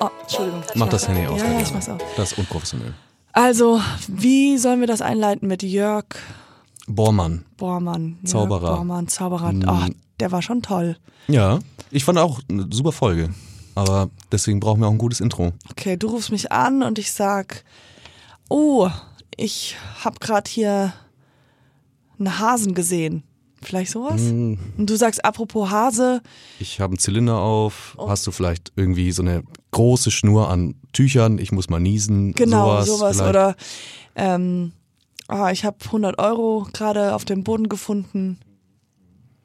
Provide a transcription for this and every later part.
Oh, Entschuldigung. Mach das Handy aus. Ja, ja, ich mach's auf. Das ist unprofessionell. Also, wie sollen wir das einleiten mit Jörg Bormann. Bormann? Jörg Zauberer. Bormann, Zauberer. Hm. Oh, der war schon toll. Ja, ich fand auch eine super Folge. Aber deswegen brauchen wir auch ein gutes Intro. Okay, du rufst mich an und ich sag, oh, ich hab grad hier einen Hasen gesehen. Vielleicht sowas? Hm. Und du sagst, apropos Hase, Ich habe einen Zylinder auf. Oh. Hast du vielleicht irgendwie so eine große Schnur an Tüchern? Ich muss mal niesen. genau, sowas. sowas. Oder ähm, ah, ich habe 100 Euro gerade auf dem Boden gefunden.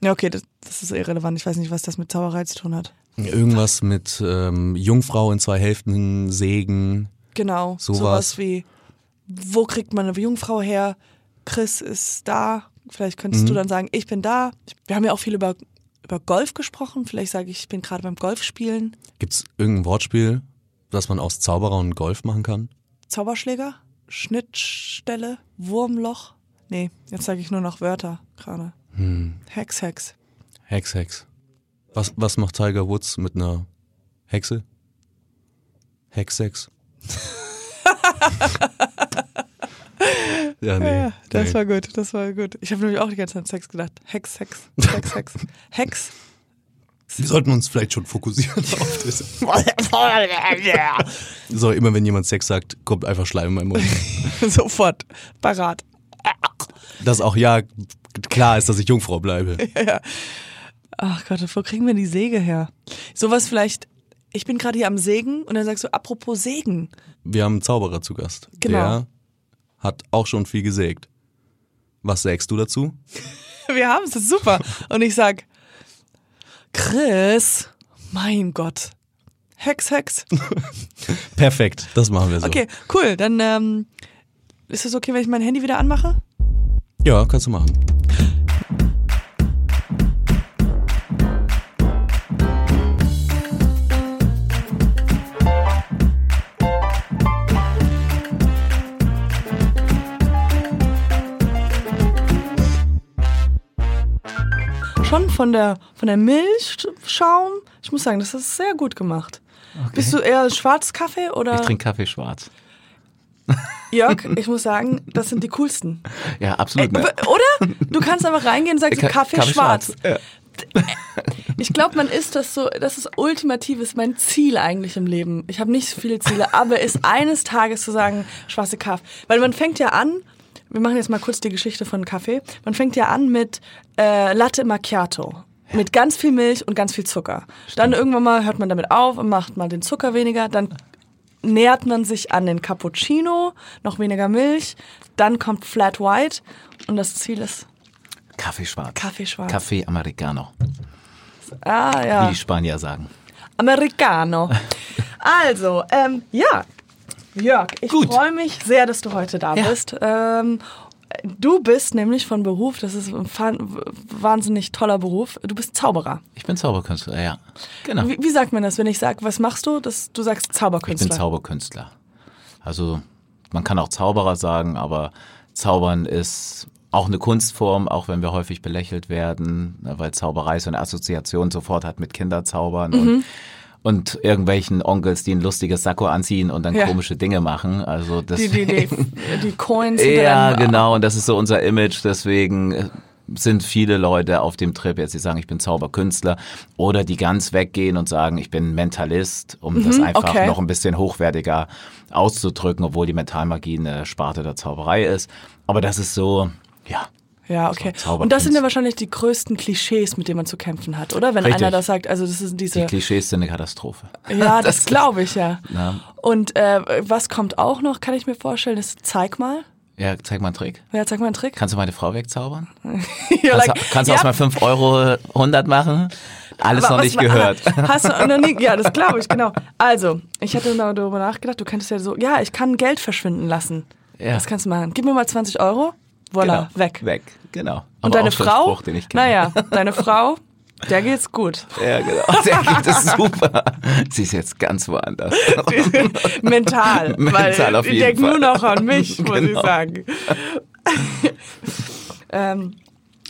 Ja, okay, das, das ist irrelevant. Ich weiß nicht, was das mit Zauberei zu tun hat. Irgendwas mit ähm, Jungfrau in zwei Hälften sägen. Genau, Sowas. sowas wie, wo kriegt man eine Jungfrau her? Chris ist da. Vielleicht könntest Mhm. du dann sagen, ich bin da. Wir haben ja auch viel über, über Golf gesprochen. Vielleicht sage ich, ich bin gerade beim Golfspielen. Gibt es irgendein Wortspiel, das man aus Zauberer und Golf machen kann? Zauberschläger? Schnittstelle? Wurmloch? Nee, jetzt sage ich nur noch Wörter gerade. Hm. Hex, Hex. Hex, Hex. Was, was macht Tiger Woods mit einer Hexe? Hex-Sex. ja, nee. Ja, das nee. war gut, das war gut. Ich habe nämlich auch die ganze Zeit Sex gedacht. Hex, Hex, Hex, Hex. Hex. Wir sollten uns vielleicht schon fokussieren auf das. So, immer wenn jemand Sex sagt, kommt einfach Schleim in meinen Mund. Sofort. Parat. Dass auch ja klar ist, dass ich Jungfrau bleibe. Ach Gott, wo kriegen wir die Säge her? Sowas vielleicht, ich bin gerade hier am Sägen und dann sagst du, apropos Sägen. Wir haben einen Zauberer zu Gast. Genau. Der hat auch schon viel gesägt. Was sägst du dazu? Wir haben es, das ist super. Und ich sag, Chris, mein Gott. Hex, Hex. Perfekt, das machen wir so. Okay, cool. Dann ähm, ist es okay, wenn ich mein Handy wieder anmache? Ja, kannst du machen. Schon von der, von der Milchschaum. Ich muss sagen, das ist sehr gut gemacht. Bist du eher Schwarzkaffee oder? Ich trinke Kaffee schwarz. Jörg, ich muss sagen, das sind die coolsten. Ja, absolut. Ne? Oder? Du kannst einfach reingehen und sagst, Ka- Kaffee, schwarz. Ja. Ich glaube, man ist das so, das ist ultimativ, ist mein Ziel eigentlich im Leben. Ich habe nicht so viele Ziele, aber ist eines Tages zu sagen, schwarze Kaffee. Weil man fängt ja an, wir machen jetzt mal kurz die Geschichte von Kaffee, man fängt ja an mit äh, Latte Macchiato. Mit ganz viel Milch und ganz viel Zucker. Dann irgendwann mal hört man damit auf und macht mal den Zucker weniger. Dann nähert man sich an den Cappuccino, noch weniger Milch. Dann kommt Flat White und das Ziel ist Kaffee schwarz. Kaffee schwarz. Kaffee Americano, Ah wie ja. die Spanier sagen. Americano. Also, ähm, ja. Jörg, ich freue mich sehr, dass du heute da Ja. bist. Ähm, du bist nämlich von Beruf, das ist ein wahnsinnig toller Beruf, du bist Zauberer. Ich bin Zauberkünstler, ja. Genau. Wie, wie sagt man das, wenn ich sage, was machst du? Das, du sagst Ich Zauberkünstler. bin Zauberkünstler. Also man kann auch Zauberer sagen, aber Zaubern ist auch eine Kunstform, auch wenn wir häufig belächelt werden, weil Zauberei so eine Assoziation sofort hat mit Kinderzaubern Mhm. und, und irgendwelchen Onkels, die ein lustiges Sakko anziehen und dann Ja. komische Dinge machen. Also das die, die, die, die Coins. Ja, genau. Und das ist so unser Image. Deswegen äh, sind viele Leute auf dem Trip jetzt, die sagen, ich bin Zauberkünstler. Oder die ganz weggehen und sagen, ich bin Mentalist, um das einfach okay. noch ein bisschen hochwertiger auszudrücken, obwohl die Mentalmagie eine Sparte der Zauberei ist. Aber das ist so, ja. Ja, okay. So, und das sind ja wahrscheinlich die größten Klischees, mit denen man zu kämpfen hat, oder? Wenn Richtig. einer das sagt, also das sind Die diese. Klischees sind eine Katastrophe. Ja, das, glaube ich ja. Ja. Und äh, was kommt auch noch, kann ich mir vorstellen, ist zeig mal. Ja, zeig mal einen Trick. Ja, zeig mal einen Trick. Kannst du meine Frau wegzaubern? Kannst, like, du- kannst du ja, aus mal 5 Euro 100 machen? Alles aber noch nicht gehört. Hast du noch nie, ja, das glaube ich, genau. Also, ich hatte darüber nachgedacht, du könntest ja so, ja, ich kann Geld verschwinden lassen. Ja. Das kannst du machen. Gib mir mal 20 Euro, voilà, Genau. weg. Weg, genau. Und Aber deine schon ein Frau, Spruch, ich naja, deine Frau, der geht's gut. Ja, genau. Der geht es super. Sie ist jetzt ganz woanders. Mental. Mental auf ich jeden denke nur Fall. noch an mich, muss ich Genau. sagen. ähm,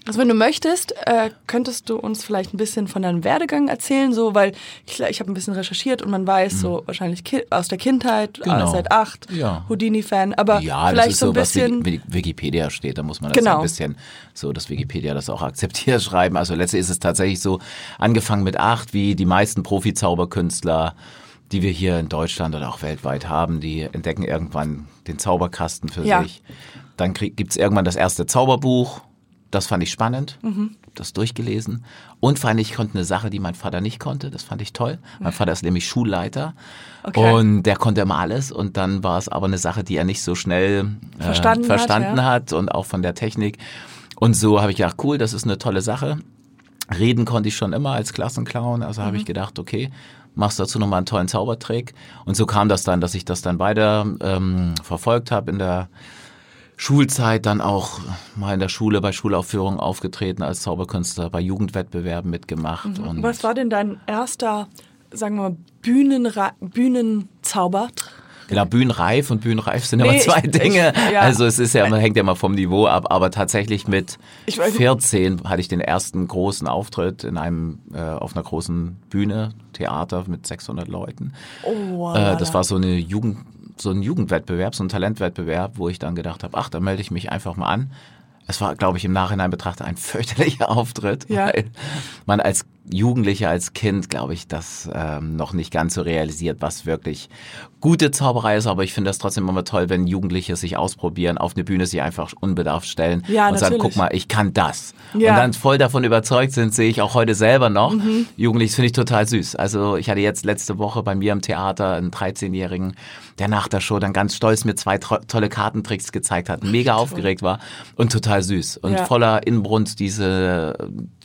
Also wenn du möchtest, äh, könntest du uns vielleicht ein bisschen von deinem Werdegang erzählen, so weil ich, ich habe ein bisschen recherchiert und man weiß so wahrscheinlich ki aus der Kindheit, Mhm. Genau. äh, seit acht, Ja. Houdini-Fan, aber Ja, das vielleicht ist so ein was bisschen. Wiki- Wikipedia steht, da muss man das Genau. ein bisschen so, dass Wikipedia das auch akzeptiert schreiben. Also letztlich ist es tatsächlich so, angefangen mit acht, wie die meisten Profi-Zauberkünstler, die wir hier in Deutschland oder auch weltweit haben, die entdecken irgendwann den Zauberkasten für Ja. sich. Dann krieg, gibt's irgendwann das erste Zauberbuch. Das fand ich spannend, Mhm. das durchgelesen. Und fand ich konnte eine Sache, die mein Vater nicht konnte. Das fand ich toll. Mein Vater ist nämlich Schulleiter Okay. und der konnte immer alles. Und dann war es aber eine Sache, die er nicht so schnell äh, Verstanden hat, verstanden ja. hat und auch von der Technik. Und so habe ich gedacht, cool, das ist eine tolle Sache. Reden konnte ich schon immer als Klassenclown, also Mhm. habe ich gedacht, okay, machst dazu nochmal einen tollen Zaubertrick. Und so kam das dann, dass ich das dann weiter ähm, verfolgt habe in der Schulzeit, dann auch mal in der Schule bei Schulaufführungen aufgetreten als Zauberkünstler, bei Jugendwettbewerben mitgemacht. Und Mhm. Was war denn dein erster, sagen wir mal, Bühnenra Bühnenzauber? Genau, bühnenreif und bühnenreif sind Nee, immer zwei ich- Dinge. ich- ja. Also es ist ja, man hängt ja mal vom Niveau ab, aber tatsächlich mit Ich weiß- 14 hatte ich den ersten großen Auftritt in einem äh, auf einer großen Bühne, Theater mit 600 Leuten. Oh, Äh, das war so eine Jugend, so ein Jugendwettbewerb, so ein Talentwettbewerb, wo ich dann gedacht habe, ach, da melde ich mich einfach mal an. Es war, glaube ich, im Nachhinein betrachtet ein fürchterlicher Auftritt, Ja. weil man als Jugendlicher, als Kind, glaube ich, das ähm, noch nicht ganz so realisiert, was wirklich gute Zauberei ist. Aber ich finde das trotzdem immer toll, wenn Jugendliche sich ausprobieren, auf eine Bühne sich einfach unbedarft stellen Ja, und sagen, natürlich. guck mal, ich kann das. Ja. Und dann voll davon überzeugt sind, sehe ich auch heute selber noch. Jugendlich, das finde ich total süß. Also ich hatte jetzt letzte Woche bei mir im Theater einen 13-Jährigen, der nach der Show dann ganz stolz mir zwei tolle Kartentricks gezeigt hat, mega aufgeregt war und total süß und Ja. voller Inbrunst diese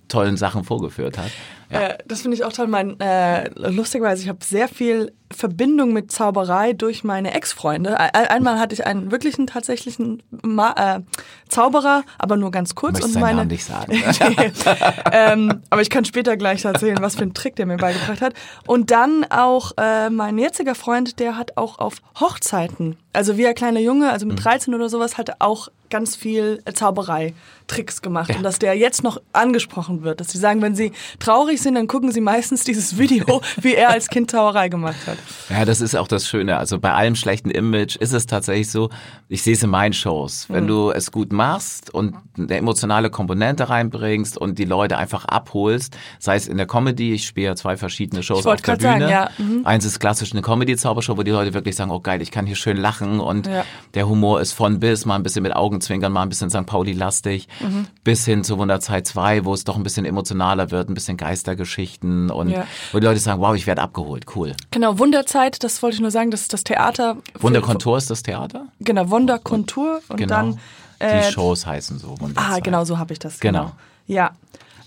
tollen Sachen vorgeführt hat. Ja. Äh, das finde ich auch toll. Mein, äh, lustigerweise, ich habe sehr viel Verbindung mit Zauberei durch meine Ex-Freunde. Ein- Einmal hatte ich einen wirklichen, tatsächlichen Ma äh, Zauberer, aber nur ganz kurz. Möchtest und meine, Namen nicht sagen. ähm, aber ich kann später gleich erzählen, was für einen Trick der mir beigebracht hat. Und dann auch äh, mein jetziger Freund, der hat auch auf Hochzeiten, also wie ein kleiner Junge, also Mhm. mit 13 oder sowas, hat er auch ganz viel äh, Zauberei-Tricks gemacht. Und dass der jetzt noch angesprochen wird. Dass sie sagen, wenn sie traurig sind, dann gucken sie meistens dieses Video, wie er als Kind Zauberei gemacht hat. Ja, das ist auch das Schöne. Also bei allem schlechten Image ist es tatsächlich so, ich sehe es in meinen Shows. Wenn du es gut machst und eine emotionale Komponente reinbringst und die Leute einfach abholst, sei es in der Comedy, ich spiele ja zwei verschiedene Shows auf der Bühne. sagen, ja, mhm. Eins ist klassisch eine Comedy-Zaubershow, wo die Leute wirklich sagen, oh geil, ich kann hier schön lachen und Ja. der Humor ist von bis, mal ein bisschen mit Augenzwinkern, mal ein bisschen St. Pauli-lastig, Mhm. bis hin zu Wunderzeit 2, wo es doch ein bisschen emotionaler wird, ein bisschen Geistergeschichten und Ja. wo die Leute sagen, wow, ich werde abgeholt, cool. Genau, Wunderzeit, das wollte ich nur sagen, das ist das Theater. Wunderkontur ist das Theater? Genau, Wunderkontur. Und Genau. dann. die äh, Shows heißen so Wunderzeit. Ah, genau, so habe ich das. Genau. Ja.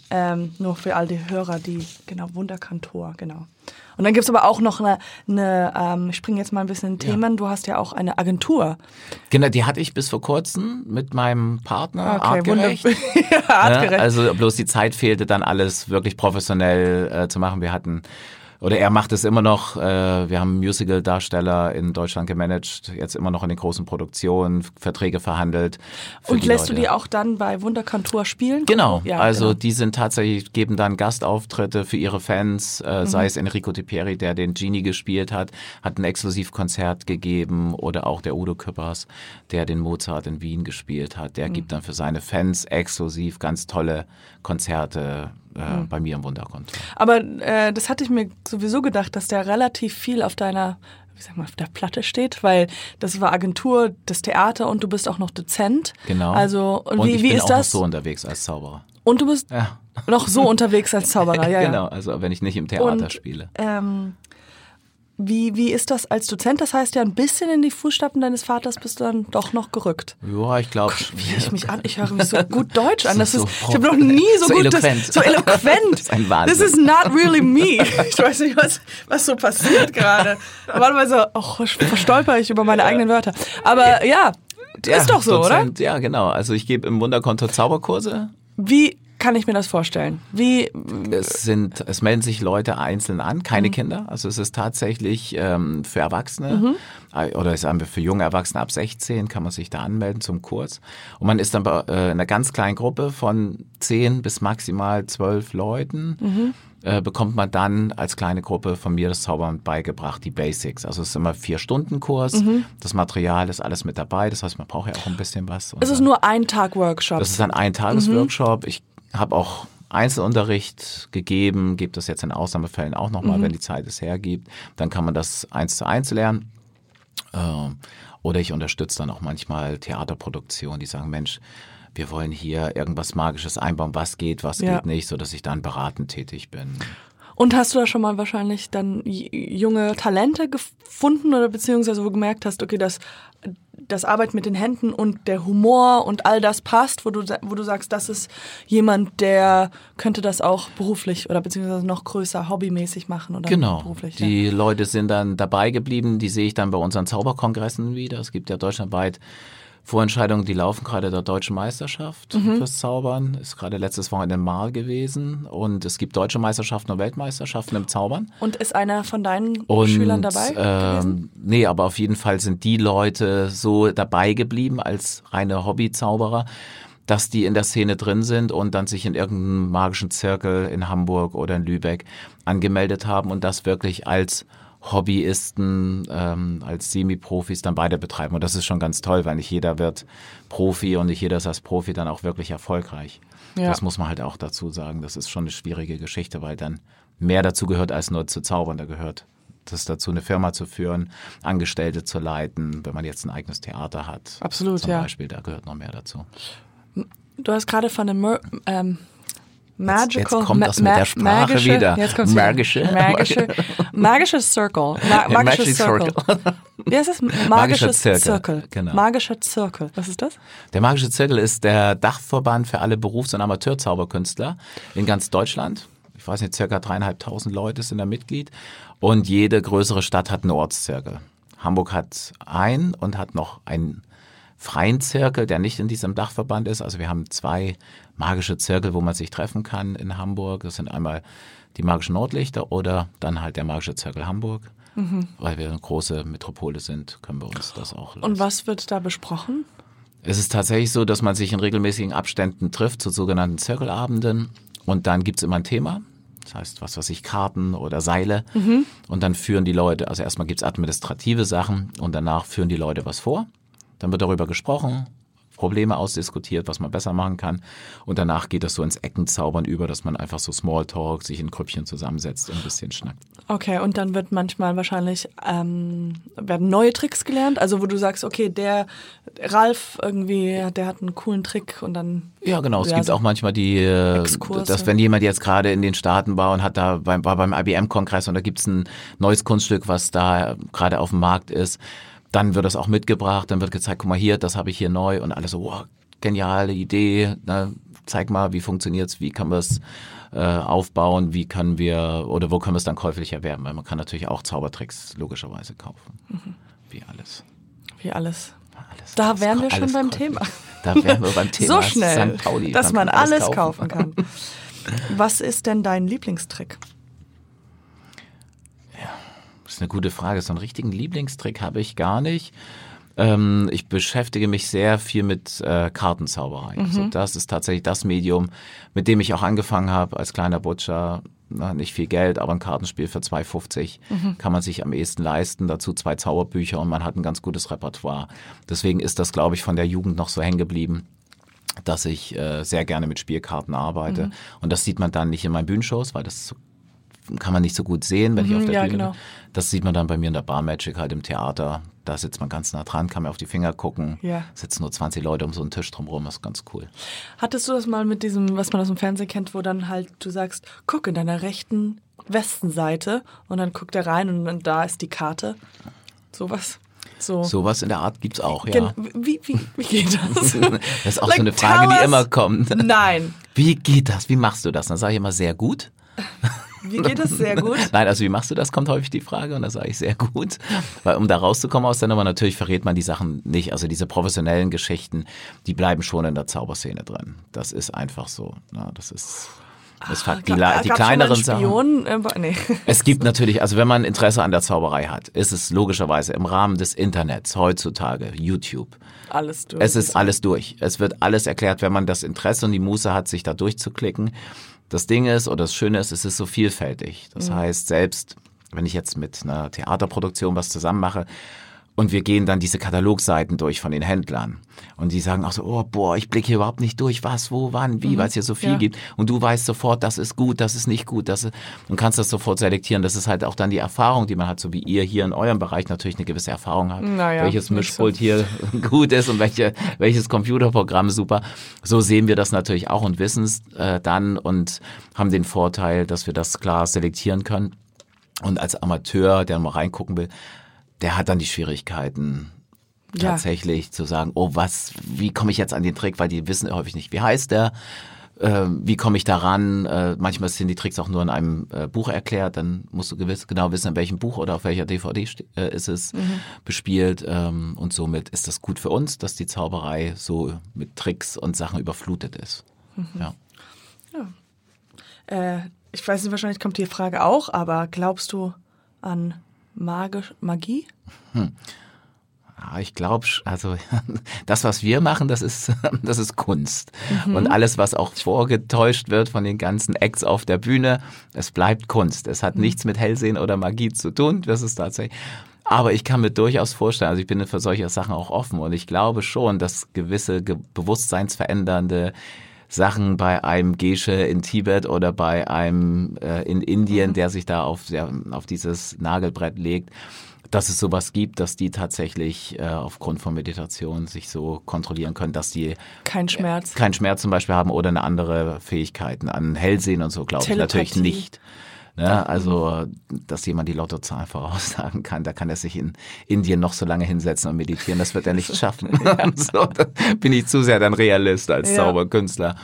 Ähm, nur für all die Hörer, die, genau, Wunderkantor, genau. Und dann gibt's aber auch noch eine, eine ähm, ich springe jetzt mal ein bisschen in Themen, du hast ja auch eine Agentur. Genau, die hatte ich bis vor kurzem mit meinem Partner, Okay, artgerecht. ja, artgerecht. Ja, also bloß die Zeit fehlte dann alles wirklich professionell äh, zu machen. Wir hatten oder er macht es immer noch. Äh, wir haben Musical-Darsteller in Deutschland gemanagt, jetzt immer noch in den großen Produktionen, Verträge verhandelt. Und lässt du Leute. die auch dann bei Wunderkantor spielen? Genau, Ja, also genau. die sind tatsächlich, geben dann Gastauftritte für ihre Fans, äh, Mhm. sei es Enrico Tiperi, der den Genie gespielt hat, hat ein Exklusivkonzert gegeben oder auch der Udo Küppers, der den Mozart in Wien gespielt hat, Mhm. der gibt dann für seine Fans exklusiv ganz tolle Konzerte äh, Mhm. bei mir im Wunderkonto. Aber äh, das hatte ich mir sowieso gedacht, dass der relativ viel auf deiner, wie sag mal, auf der Platte steht, weil das war Agentur, das Theater und du bist auch noch Dozent. Genau. Also und, Und wie, ich wie bin ist auch noch das? so unterwegs als Zauberer. Und du bist Ja. noch so unterwegs als Zauberer, ja, ja. Genau, also wenn ich nicht im Theater Und, spiele. Ähm, wie, wie ist das als Dozent? Das heißt ja ein bisschen in die Fußstapfen deines Vaters bist du dann doch noch gerückt. Ja, ich glaube. Wie ich mich an, ich höre mich so gut Deutsch an. Das So ist, ich habe noch nie so, so gut eloquent. Das, so eloquent. Das ist ein Wahnsinn. This is not really me. Ich weiß nicht, was, was so passiert gerade. Normalerweise oh, verstolper ich über meine eigenen Wörter. Aber ja, ist doch so, oder? Dozent, Ja, genau. Also ich gebe im Wunderkonto Zauberkurse. Wie, kann ich mir das vorstellen? Wie, Es sind, es melden sich Leute einzeln an, Mhm. keine Kinder. Also es ist tatsächlich ähm, für Erwachsene Mhm. äh, oder sagen wir für junge Erwachsene ab 16 kann man sich da anmelden zum Kurs. Und man ist dann bei äh, einer ganz kleinen Gruppe von 10 bis maximal 12 Leuten. Mhm. Äh, bekommt man dann als kleine Gruppe von mir das Zaubern beigebracht, die Basics. Also es ist immer vier Stunden Kurs. Mhm. Das Material ist alles mit dabei. Das heißt, man braucht ja auch ein bisschen was. Und es ist nur ein Tag Workshop. das ist ein Eintagesworkshop. Ich habe auch Einzelunterricht gegeben, gebe das jetzt in Ausnahmefällen auch nochmal, wenn die Zeit es hergibt. Dann kann man das eins zu eins lernen. Ähm, Oder ich unterstütze dann auch manchmal Theaterproduktionen, die sagen, Mensch, wir wollen hier irgendwas Magisches einbauen, was geht, was Ja. geht nicht, sodass ich dann beratend tätig bin. Und hast du da schon mal wahrscheinlich dann junge Talente gefunden oder beziehungsweise wo gemerkt hast, okay, das, das Arbeit mit den Händen und der Humor und all das passt, wo du, wo du sagst, das ist jemand, der könnte das auch beruflich oder beziehungsweise noch größer hobbymäßig machen oder Genau. beruflich. ja. Die Leute sind dann dabei geblieben, die sehe ich dann bei unseren Zauberkongressen wieder. Es gibt ja deutschlandweit Vorentscheidungen, die laufen gerade der deutschen Meisterschaft Mhm. fürs Zaubern. Ist gerade letztes Wochenende in Marl gewesen. Und es gibt deutsche Meisterschaften und Weltmeisterschaften im Zaubern. Und ist einer von deinen Und, Schülern dabei gewesen? Ähm, nee, aber auf jeden Fall sind die Leute so dabei geblieben als reine Hobbyzauberer, dass die in der Szene drin sind und dann sich in irgendeinem magischen Zirkel in Hamburg oder in Lübeck angemeldet haben und das wirklich als Hobbyisten, ähm, als Semi-Profis dann beide betreiben. Und das ist schon ganz toll, weil nicht jeder wird Profi und nicht jeder ist als Profi dann auch wirklich erfolgreich. Ja. Das muss man halt auch dazu sagen. Das ist schon eine schwierige Geschichte, weil dann mehr dazu gehört, als nur zu zaubern. Da gehört das dazu, eine Firma zu führen, Angestellte zu leiten, wenn man jetzt ein eigenes Theater hat. Absolut, zum ja. Beispiel, da gehört noch mehr dazu. Du hast gerade von einem Mer ähm, Magical jetzt kommt das mit der Sprache magische, wieder. Jetzt kommt's Magische. wieder. magische magisches Circle Ma magisches Magic Circle. Wie heißt das? Magischer Zirkel, Circle. genau. Magischer Zirkel. Was ist das? Der Magische Zirkel ist der Dachverband für alle Berufs- und Amateurzauberkünstler in ganz Deutschland. Ich weiß nicht, circa dreieinhalbtausend Leute sind da Mitglied. Und jede größere Stadt hat einen Ortszirkel. Hamburg hat einen und hat noch einen freien Zirkel, der nicht in diesem Dachverband ist. Also wir haben zwei magische Zirkel, wo man sich treffen kann in Hamburg. Das sind einmal die magischen Nordlichter oder dann halt der magische Zirkel Hamburg. Weil wir eine große Metropole sind, können wir uns das auch leisten. Und was wird da besprochen? Es ist tatsächlich so, dass man sich in regelmäßigen Abständen trifft zu sogenannten Zirkelabenden und dann gibt's immer ein Thema. Das heißt, was weiß ich, Karten oder Seile. Und dann führen die Leute, also erstmal gibt's administrative Sachen und danach führen die Leute was vor. Dann wird darüber gesprochen, Probleme ausdiskutiert, was man besser machen kann. Und danach geht das so ins Eckenzaubern über, dass man einfach so Smalltalk, sich in Grüppchen zusammensetzt und ein bisschen schnackt. Okay, und dann wird manchmal wahrscheinlich ähm, werden neue Tricks gelernt, also wo du sagst, okay, der Ralf irgendwie, der hat einen coolen Trick und dann Ja, genau. Es Ja, gibt so auch manchmal die, äh, Exkurse. dass wenn jemand jetzt gerade in den Staaten war und hat da beim, war beim IBM-Kongress und da gibt's ein neues Kunststück, was da gerade auf dem Markt ist, dann wird das auch mitgebracht, dann wird gezeigt, guck mal hier, das habe ich hier neu und alle so, wow, geniale Idee, ne? zeig mal, wie funktioniert's, wie kann man es äh, aufbauen, wie können wir oder wo können wir es dann käuflich erwerben, weil man kann natürlich auch Zaubertricks logischerweise kaufen, wie alles. wie alles. alles Da alles wären wir schon alles beim käuflich. Thema. Da wären wir beim Thema so schnell, St. Pauli. dass man alles kaufen kann. Was ist denn dein Lieblingstrick? Ist eine gute Frage. So einen richtigen Lieblingstrick habe ich gar nicht. Ähm, ich beschäftige mich sehr viel mit äh, Kartenzauberei. Also das ist tatsächlich das Medium, mit dem ich auch angefangen habe als kleiner Butcher. Na, nicht viel Geld, aber ein Kartenspiel für 2,50 kann man sich am ehesten leisten. Dazu zwei Zauberbücher und man hat ein ganz gutes Repertoire. Deswegen ist das, glaube ich, von der Jugend noch so hängen geblieben dass ich äh, sehr gerne mit Spielkarten arbeite. Und das sieht man dann nicht in meinen Bühnenshows, weil das kann man nicht so gut sehen, wenn ich auf der ja, Bühne genau. bin. Das sieht man dann bei mir in der Bar Magic halt im Theater. Da sitzt man ganz nah dran, kann mir auf die Finger gucken. Ja. Sitzen nur 20 Leute um so einen Tisch drumherum, das ist ganz cool. Hattest du das mal mit diesem, was man aus dem Fernsehen kennt, wo dann halt du sagst, guck in deiner rechten Westenseite und dann guckt er rein und dann da ist die Karte. Sowas. So. Sowas in der Art gibt's auch, ja. Wie, wie, wie geht das? Das ist auch Like, so eine Frage, die immer kommt. Nein. Wie geht das? Wie machst du das? Dann sage ich immer sehr gut. Wie geht es? Sehr gut. Nein, also wie machst du das, kommt häufig die Frage und da sage ich sehr gut. Weil um da rauszukommen aus der Nummer, natürlich verrät man die Sachen nicht. Also diese professionellen Geschichten, die bleiben schon in der Zauberszene drin. Das ist einfach so. Ja, das ist... Das Fakt. Die, la- die kleineren Sachen. Äh, nee. Es gibt natürlich, also wenn man Interesse an der Zauberei hat, ist es logischerweise im Rahmen des Internets heutzutage, YouTube. Alles durch. Es ist alles durch. Es wird alles erklärt, wenn man das Interesse und die Muße hat, sich da durchzuklicken. Das Ding ist, oder das Schöne ist, es ist so vielfältig. Das heißt, selbst wenn ich jetzt mit einer Theaterproduktion was zusammen mache und wir gehen dann diese Katalogseiten durch von den Händlern und die sagen auch so, oh boah, ich blicke hier überhaupt nicht durch, was, wo, wann, wie, weil es hier so viel Ja. gibt und du weißt sofort, das ist gut, das ist nicht gut, das ist, und kannst das sofort selektieren. Das ist halt auch dann die Erfahrung, die man hat, so wie ihr hier in eurem Bereich natürlich eine gewisse Erfahrung habt, Naja, welches nicht so. Mischpult hier gut ist und welche, welches Computerprogramm super. So sehen wir das natürlich auch und wissen es äh, dann und haben den Vorteil, dass wir das klar selektieren können. Und als Amateur, der mal reingucken will, der hat dann die Schwierigkeiten, Ja. tatsächlich zu sagen, oh was, wie komme ich jetzt an den Trick, weil die wissen häufig nicht, wie heißt der, äh, wie komme ich daran? Äh, manchmal sind die Tricks auch nur in einem äh, Buch erklärt, dann musst du gewiss, genau wissen, in welchem Buch oder auf welcher DVD äh, ist es bespielt ähm, und somit ist das gut für uns, dass die Zauberei so mit Tricks und Sachen überflutet ist. Ja. Äh, ich weiß nicht, wahrscheinlich kommt die Frage auch, aber glaubst du an magisch, Magie? Ja, ich glaube, also das, was wir machen, das ist, das ist Kunst. Und alles, was auch vorgetäuscht wird von den ganzen Acts auf der Bühne, es bleibt Kunst. Es hat nichts mit Hellsehen oder Magie zu tun. Das ist tatsächlich. Aber ich kann mir durchaus vorstellen, also ich bin für solche Sachen auch offen und ich glaube schon, dass gewisse ge bewusstseinsverändernde Sachen bei einem Gesche in Tibet oder bei einem äh, in Indien, der sich da auf, der, auf dieses Nagelbrett legt, dass es sowas gibt, dass die tatsächlich äh, aufgrund von Meditation sich so kontrollieren können, dass die Kein Schmerz. keinen Schmerz zum Beispiel haben oder eine andere Fähigkeiten an Hellsehen und so, glaube ich natürlich nicht. Ne? Also, dass jemand die Lottozahlen voraussagen kann, da kann er sich in Indien noch so lange hinsetzen und meditieren, das wird er nicht schaffen. so, da bin ich zu sehr dann Realist als Ja. Zauberkünstler.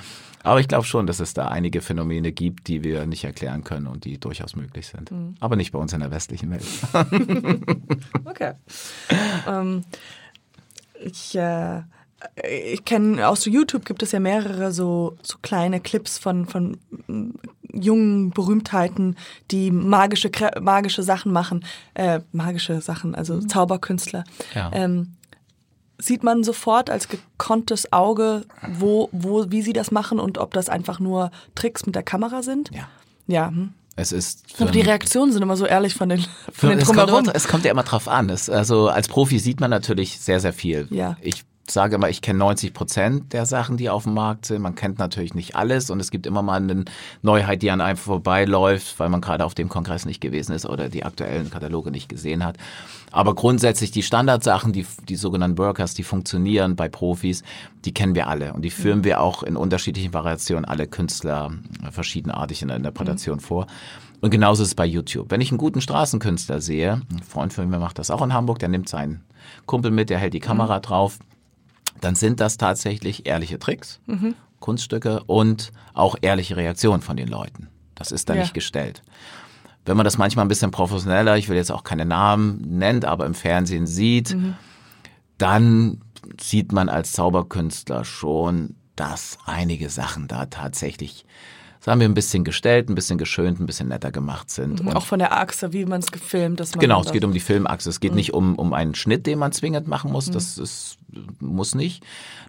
Aber ich glaube schon, dass es da einige Phänomene gibt, die wir nicht erklären können und die durchaus möglich sind. Mhm. Aber nicht bei uns in der westlichen Welt. Okay. ähm, ich äh, ich kenne aus YouTube gibt es ja mehrere so, so kleine Clips von, von jungen Berühmtheiten, die magische, magische Sachen machen. Äh, magische Sachen, also Zauberkünstler. Ja. Ähm, sieht man sofort als gekonntes Auge, wo, wo, wie sie das machen und ob das einfach nur Tricks mit der Kamera sind? Ja. Ja. Hm. Es ist Aber die Reaktionen sind immer so ehrlich von den, von den es, kommt drumherum. es kommt ja immer drauf an. Es, also als Profi sieht man natürlich sehr, sehr viel. Ja. Ich sage immer, ich kenne 90 Prozent der Sachen, die auf dem Markt sind. Man kennt natürlich nicht alles und es gibt immer mal eine Neuheit, die an einem vorbeiläuft, weil man gerade auf dem Kongress nicht gewesen ist oder die aktuellen Kataloge nicht gesehen hat. Aber grundsätzlich die Standardsachen, die, die sogenannten Workers, die funktionieren bei Profis, die kennen wir alle und die führen wir auch in unterschiedlichen Variationen alle Künstler äh, verschiedenartig in der Interpretation vor. Und genauso ist es bei YouTube. Wenn ich einen guten Straßenkünstler sehe, ein Freund von mir macht das auch in Hamburg, der nimmt seinen Kumpel mit, der hält die Kamera drauf, dann sind das tatsächlich ehrliche Tricks, Kunststücke und auch ehrliche Reaktionen von den Leuten. Das ist da Ja. nicht gestellt. Wenn man das manchmal ein bisschen professioneller, ich will jetzt auch keine Namen nennt, aber im Fernsehen sieht, dann sieht man als Zauberkünstler schon, dass einige Sachen da tatsächlich, sagen wir, ein bisschen gestellt, ein bisschen geschönt, ein bisschen netter gemacht sind. Und Auch von der Achse, wie man es gefilmt, man Genau, es das- geht um die Filmachse. Es geht nicht um, um einen Schnitt, den man zwingend machen muss. Das ist, muss nicht.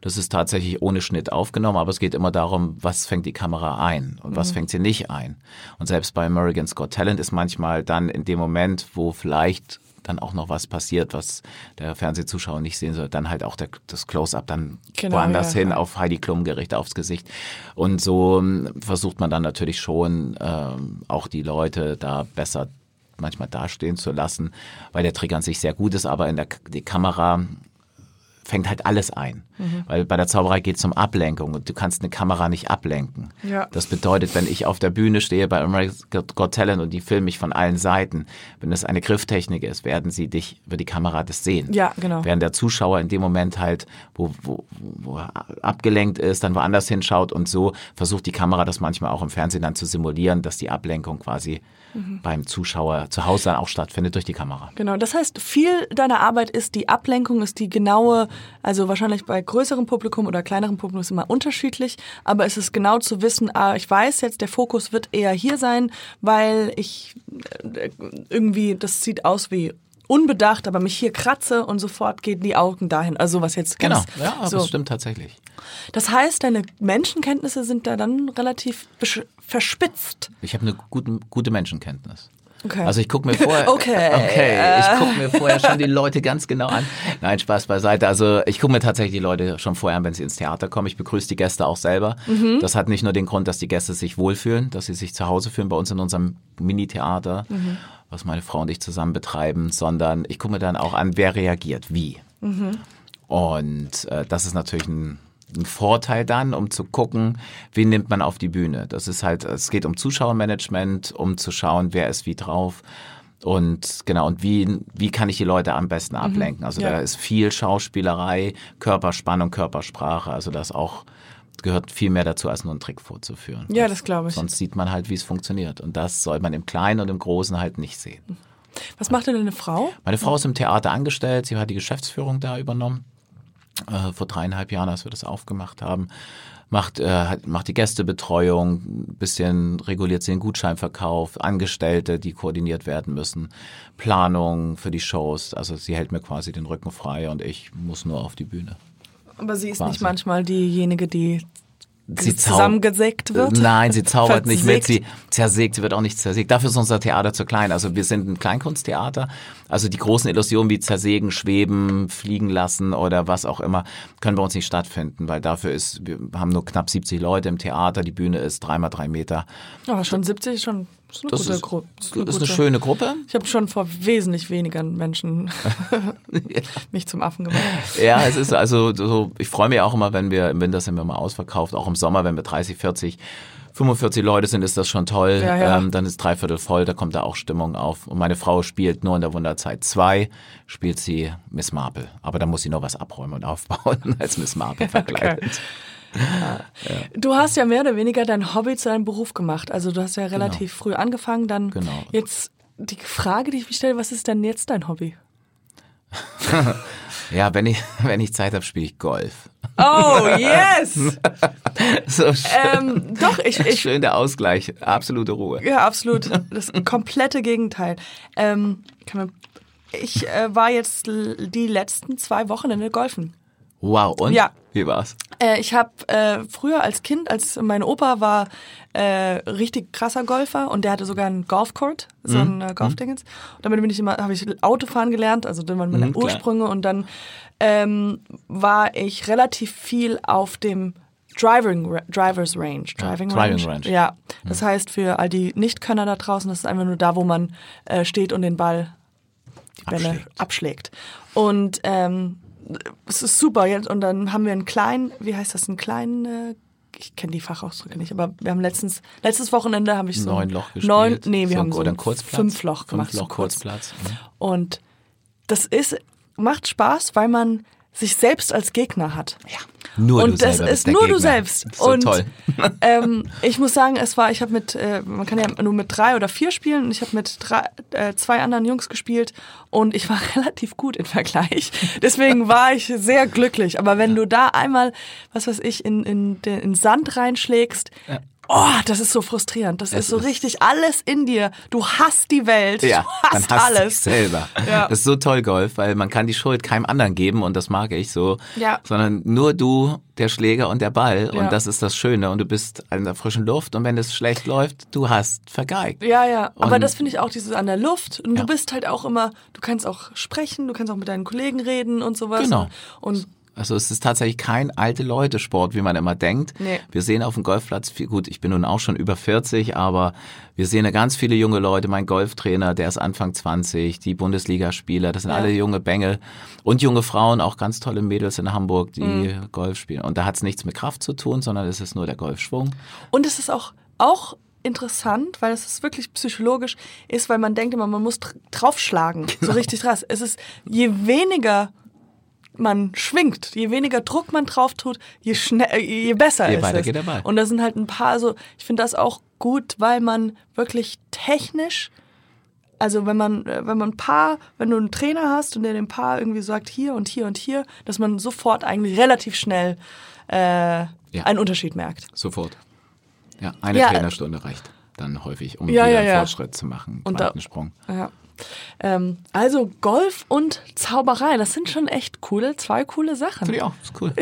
Das ist tatsächlich ohne Schnitt aufgenommen, aber es geht immer darum, was fängt die Kamera ein und was fängt sie nicht ein. Und selbst bei American Got Talent ist manchmal dann in dem Moment, wo vielleicht dann auch noch was passiert, was der Fernsehzuschauer nicht sehen soll, dann halt auch der, das Close-up dann Genau, woanders ja, hin auf Heidi Klum gerichtet aufs Gesicht. Und so ähm, versucht man dann natürlich schon ähm, auch die Leute da besser manchmal dastehen zu lassen, weil der Trick an sich sehr gut ist, aber in der die Kamera fängt halt alles ein. Weil bei der Zauberei geht es um Ablenkung und du kannst eine Kamera nicht ablenken. Ja. Das bedeutet, wenn ich auf der Bühne stehe bei America's Got Talent und die filmen mich von allen Seiten, wenn es eine Grifftechnik ist, werden sie dich über die Kamera das sehen. Ja, genau. Während der Zuschauer in dem Moment halt, wo, wo, wo er abgelenkt ist, dann woanders hinschaut und so versucht die Kamera das manchmal auch im Fernsehen dann zu simulieren, dass die Ablenkung quasi Mhm. beim Zuschauer zu Hause dann auch stattfindet durch die Kamera. Genau, das heißt, viel deiner Arbeit ist die Ablenkung, ist die genaue, also wahrscheinlich bei größerem Publikum oder kleinerem Publikum ist immer unterschiedlich, aber es ist genau zu wissen, ah, ich weiß jetzt, der Fokus wird eher hier sein, weil ich äh, irgendwie, das sieht aus wie unbedacht, aber mich hier kratze und sofort gehen die Augen dahin. Also was jetzt Genau, ganz, ja, aber so. das stimmt tatsächlich. Das heißt, deine Menschenkenntnisse sind da dann relativ verspitzt. Ich habe eine gute, gute Menschenkenntnis. Okay. Also ich gucke mir vorher, Okay. okay, ich gucke mir vorher schon die Leute ganz genau an. Nein, Spaß beiseite. Also ich gucke mir tatsächlich die Leute schon vorher an, wenn sie ins Theater kommen. Ich begrüße die Gäste auch selber. Mhm. Das hat nicht nur den Grund, dass die Gäste sich wohlfühlen, dass sie sich zu Hause fühlen bei uns in unserem Mini-Theater, Mhm. was meine Frau und ich zusammen betreiben, sondern ich gucke mir dann auch an, wer reagiert, wie. Mhm. Und äh, das ist natürlich ein, ein Vorteil dann, um zu gucken, wen nimmt man auf die Bühne. Das ist halt, es geht um Zuschauermanagement, um zu schauen, wer ist wie drauf. Und genau, und wie, wie kann ich die Leute am besten ablenken? Also Mhm. Ja. da ist viel Schauspielerei, Körperspannung, Körpersprache. Also das auch gehört viel mehr dazu, als nur einen Trick vorzuführen. Ja, das glaube ich. Sonst sieht man halt, wie es funktioniert. Und das soll man im Kleinen und im Großen halt nicht sehen. Was macht denn deine Frau? Meine Frau ist im Theater angestellt, sie hat die Geschäftsführung da übernommen, äh, vor dreieinhalb Jahren, als wir das aufgemacht haben. Macht, äh, macht die Gästebetreuung, ein bisschen reguliert sie den Gutscheinverkauf, Angestellte, die koordiniert werden müssen, Planung für die Shows. Also sie hält mir quasi den Rücken frei und ich muss nur auf die Bühne. Aber sie ist Quasi. nicht manchmal diejenige, die Sie zusammengesägt wird? Nein, sie zaubert nicht mit, sie zersägt, sie wird auch nicht zersägt. Dafür ist unser Theater zu klein. Also wir sind ein Kleinkunsttheater. Also die großen Illusionen wie zersägen, schweben, fliegen lassen oder was auch immer, können bei uns nicht stattfinden, weil dafür ist, wir haben nur knapp 70 Leute im Theater, die Bühne ist dreimal drei Meter. Aber schon 70 ist schon ist eine Das ist, Gru- ist eine eine gute- schöne Gruppe. Ich habe schon vor wesentlich weniger Menschen mich zum Affen gemacht. Ja, es ist also so, ich freue mich auch immer, wenn wir im Winter sind wir mal ausverkauft, auch im Sommer, wenn wir 30, 40, 45 Leute sind, ist das schon toll. Ja, ja. Ähm, dann ist dreiviertel voll, da kommt da auch Stimmung auf. Und meine Frau spielt nur in der Wunderzeit 2, spielt sie Miss Marple. Aber da muss sie noch was abräumen und aufbauen als Miss Marple verkleidet. Du hast ja mehr oder weniger dein Hobby zu deinem Beruf gemacht. Also du hast ja relativ früh angefangen. Dann Genau. jetzt die Frage, die ich mich stelle, was ist denn jetzt dein Hobby? Ja, wenn ich, wenn ich Zeit habe, spiele ich Golf. Oh, yes! So schön, ähm, doch, ich, ich, schön der Ausgleich, absolute Ruhe. Ja, absolut. Das komplette Gegenteil. Ähm, ich äh, war jetzt die letzten zwei Wochenende golfen. Wow, und? Ja. Wie war's? Äh, ich habe äh, früher als Kind, als mein Opa war äh, richtig krasser Golfer und der hatte sogar einen Golfcourt, so ein äh, Golfdingens. Und damit bin ich immer, habe ich Autofahren gelernt, also das waren meine Mhm, klar. Ursprünge und dann ähm, war ich relativ viel auf dem Driving, Drivers Range. Driving, Driving Range. Range. Ja, das heißt für all die Nicht-Könner da draußen, das ist einfach nur da, wo man äh, steht und den Ball, die Bälle Abschlägt. abschlägt. Und ähm, es ist super. Jetzt, und dann haben wir einen kleinen, wie heißt das, einen kleinen, äh, ich kenne die Fachausdrücke nicht, aber wir haben letztens, letztes Wochenende habe ich so Neun Loch gespielt. Neun, nee, wir so, haben so oder ein Kurzplatz. fünf Loch gemacht. Fünf Loch so. Kurzplatz. Und das ist, macht Spaß, weil man sich selbst als Gegner hat. Ja. Nur und du das ist nur Gegner. du selbst. Das ist so und toll. ähm, ich muss sagen, es war, ich habe mit, äh, man kann ja nur mit drei oder vier spielen und ich habe mit drei, äh, zwei anderen Jungs gespielt und ich war relativ gut im Vergleich. Deswegen war ich sehr glücklich. Aber wenn du da einmal, was weiß ich, in, in den in Sand reinschlägst, Oh, das ist so frustrierend. Das ist so ist- richtig alles in dir. Du hast die Welt. Ja, du man hast hasst alles. sich selber. Ja. Das ist so toll, Golf, weil man kann die Schuld keinem anderen geben und das mag ich so. Ja. Sondern nur du, der Schläger und der Ball. Ja. Und das ist das Schöne. Und du bist in der frischen Luft und wenn es schlecht läuft, du hast vergeigt. Ja, ja. Aber Und- das finde ich auch dieses an der Luft. Und Ja. du bist halt auch immer, du kannst auch sprechen, du kannst auch mit deinen Kollegen reden und sowas. Genau. Und Also es ist tatsächlich kein alte Leute Sport, wie man immer denkt. Nee. Wir sehen auf dem Golfplatz, viel, gut, ich bin nun auch schon über 40, aber wir sehen da ganz viele junge Leute. Mein Golftrainer, der ist Anfang 20, die Bundesligaspieler, das sind Ja. alle junge Bengel und junge Frauen, auch ganz tolle Mädels in Hamburg, die Mhm. Golf spielen. Und da hat es nichts mit Kraft zu tun, sondern es ist nur der Golfschwung. Und es ist auch, auch interessant, weil es ist wirklich psychologisch ist, weil man denkt immer, man muss dr- draufschlagen, so Genau. richtig krass. Es ist, je weniger man schwingt, je weniger Druck man drauf tut, je, schnell, äh, je besser Je ist weiter es. geht der Ball. Und da sind halt ein paar so, ich finde das auch gut, weil man wirklich technisch also wenn man, äh, wenn man ein Paar, wenn du einen Trainer hast und der dem Paar irgendwie sagt, hier und hier und hier, dass man sofort eigentlich relativ schnell äh, einen Unterschied merkt. Sofort. Ja, eine Ja. Trainerstunde reicht dann häufig, um Ja, wieder ja, einen ja. Fortschritt zu machen, Und da- Quantensprung. Ja. Ähm, also Golf und Zauberei, das sind schon echt coole, zwei coole Sachen. Finde ich auch, ist cool.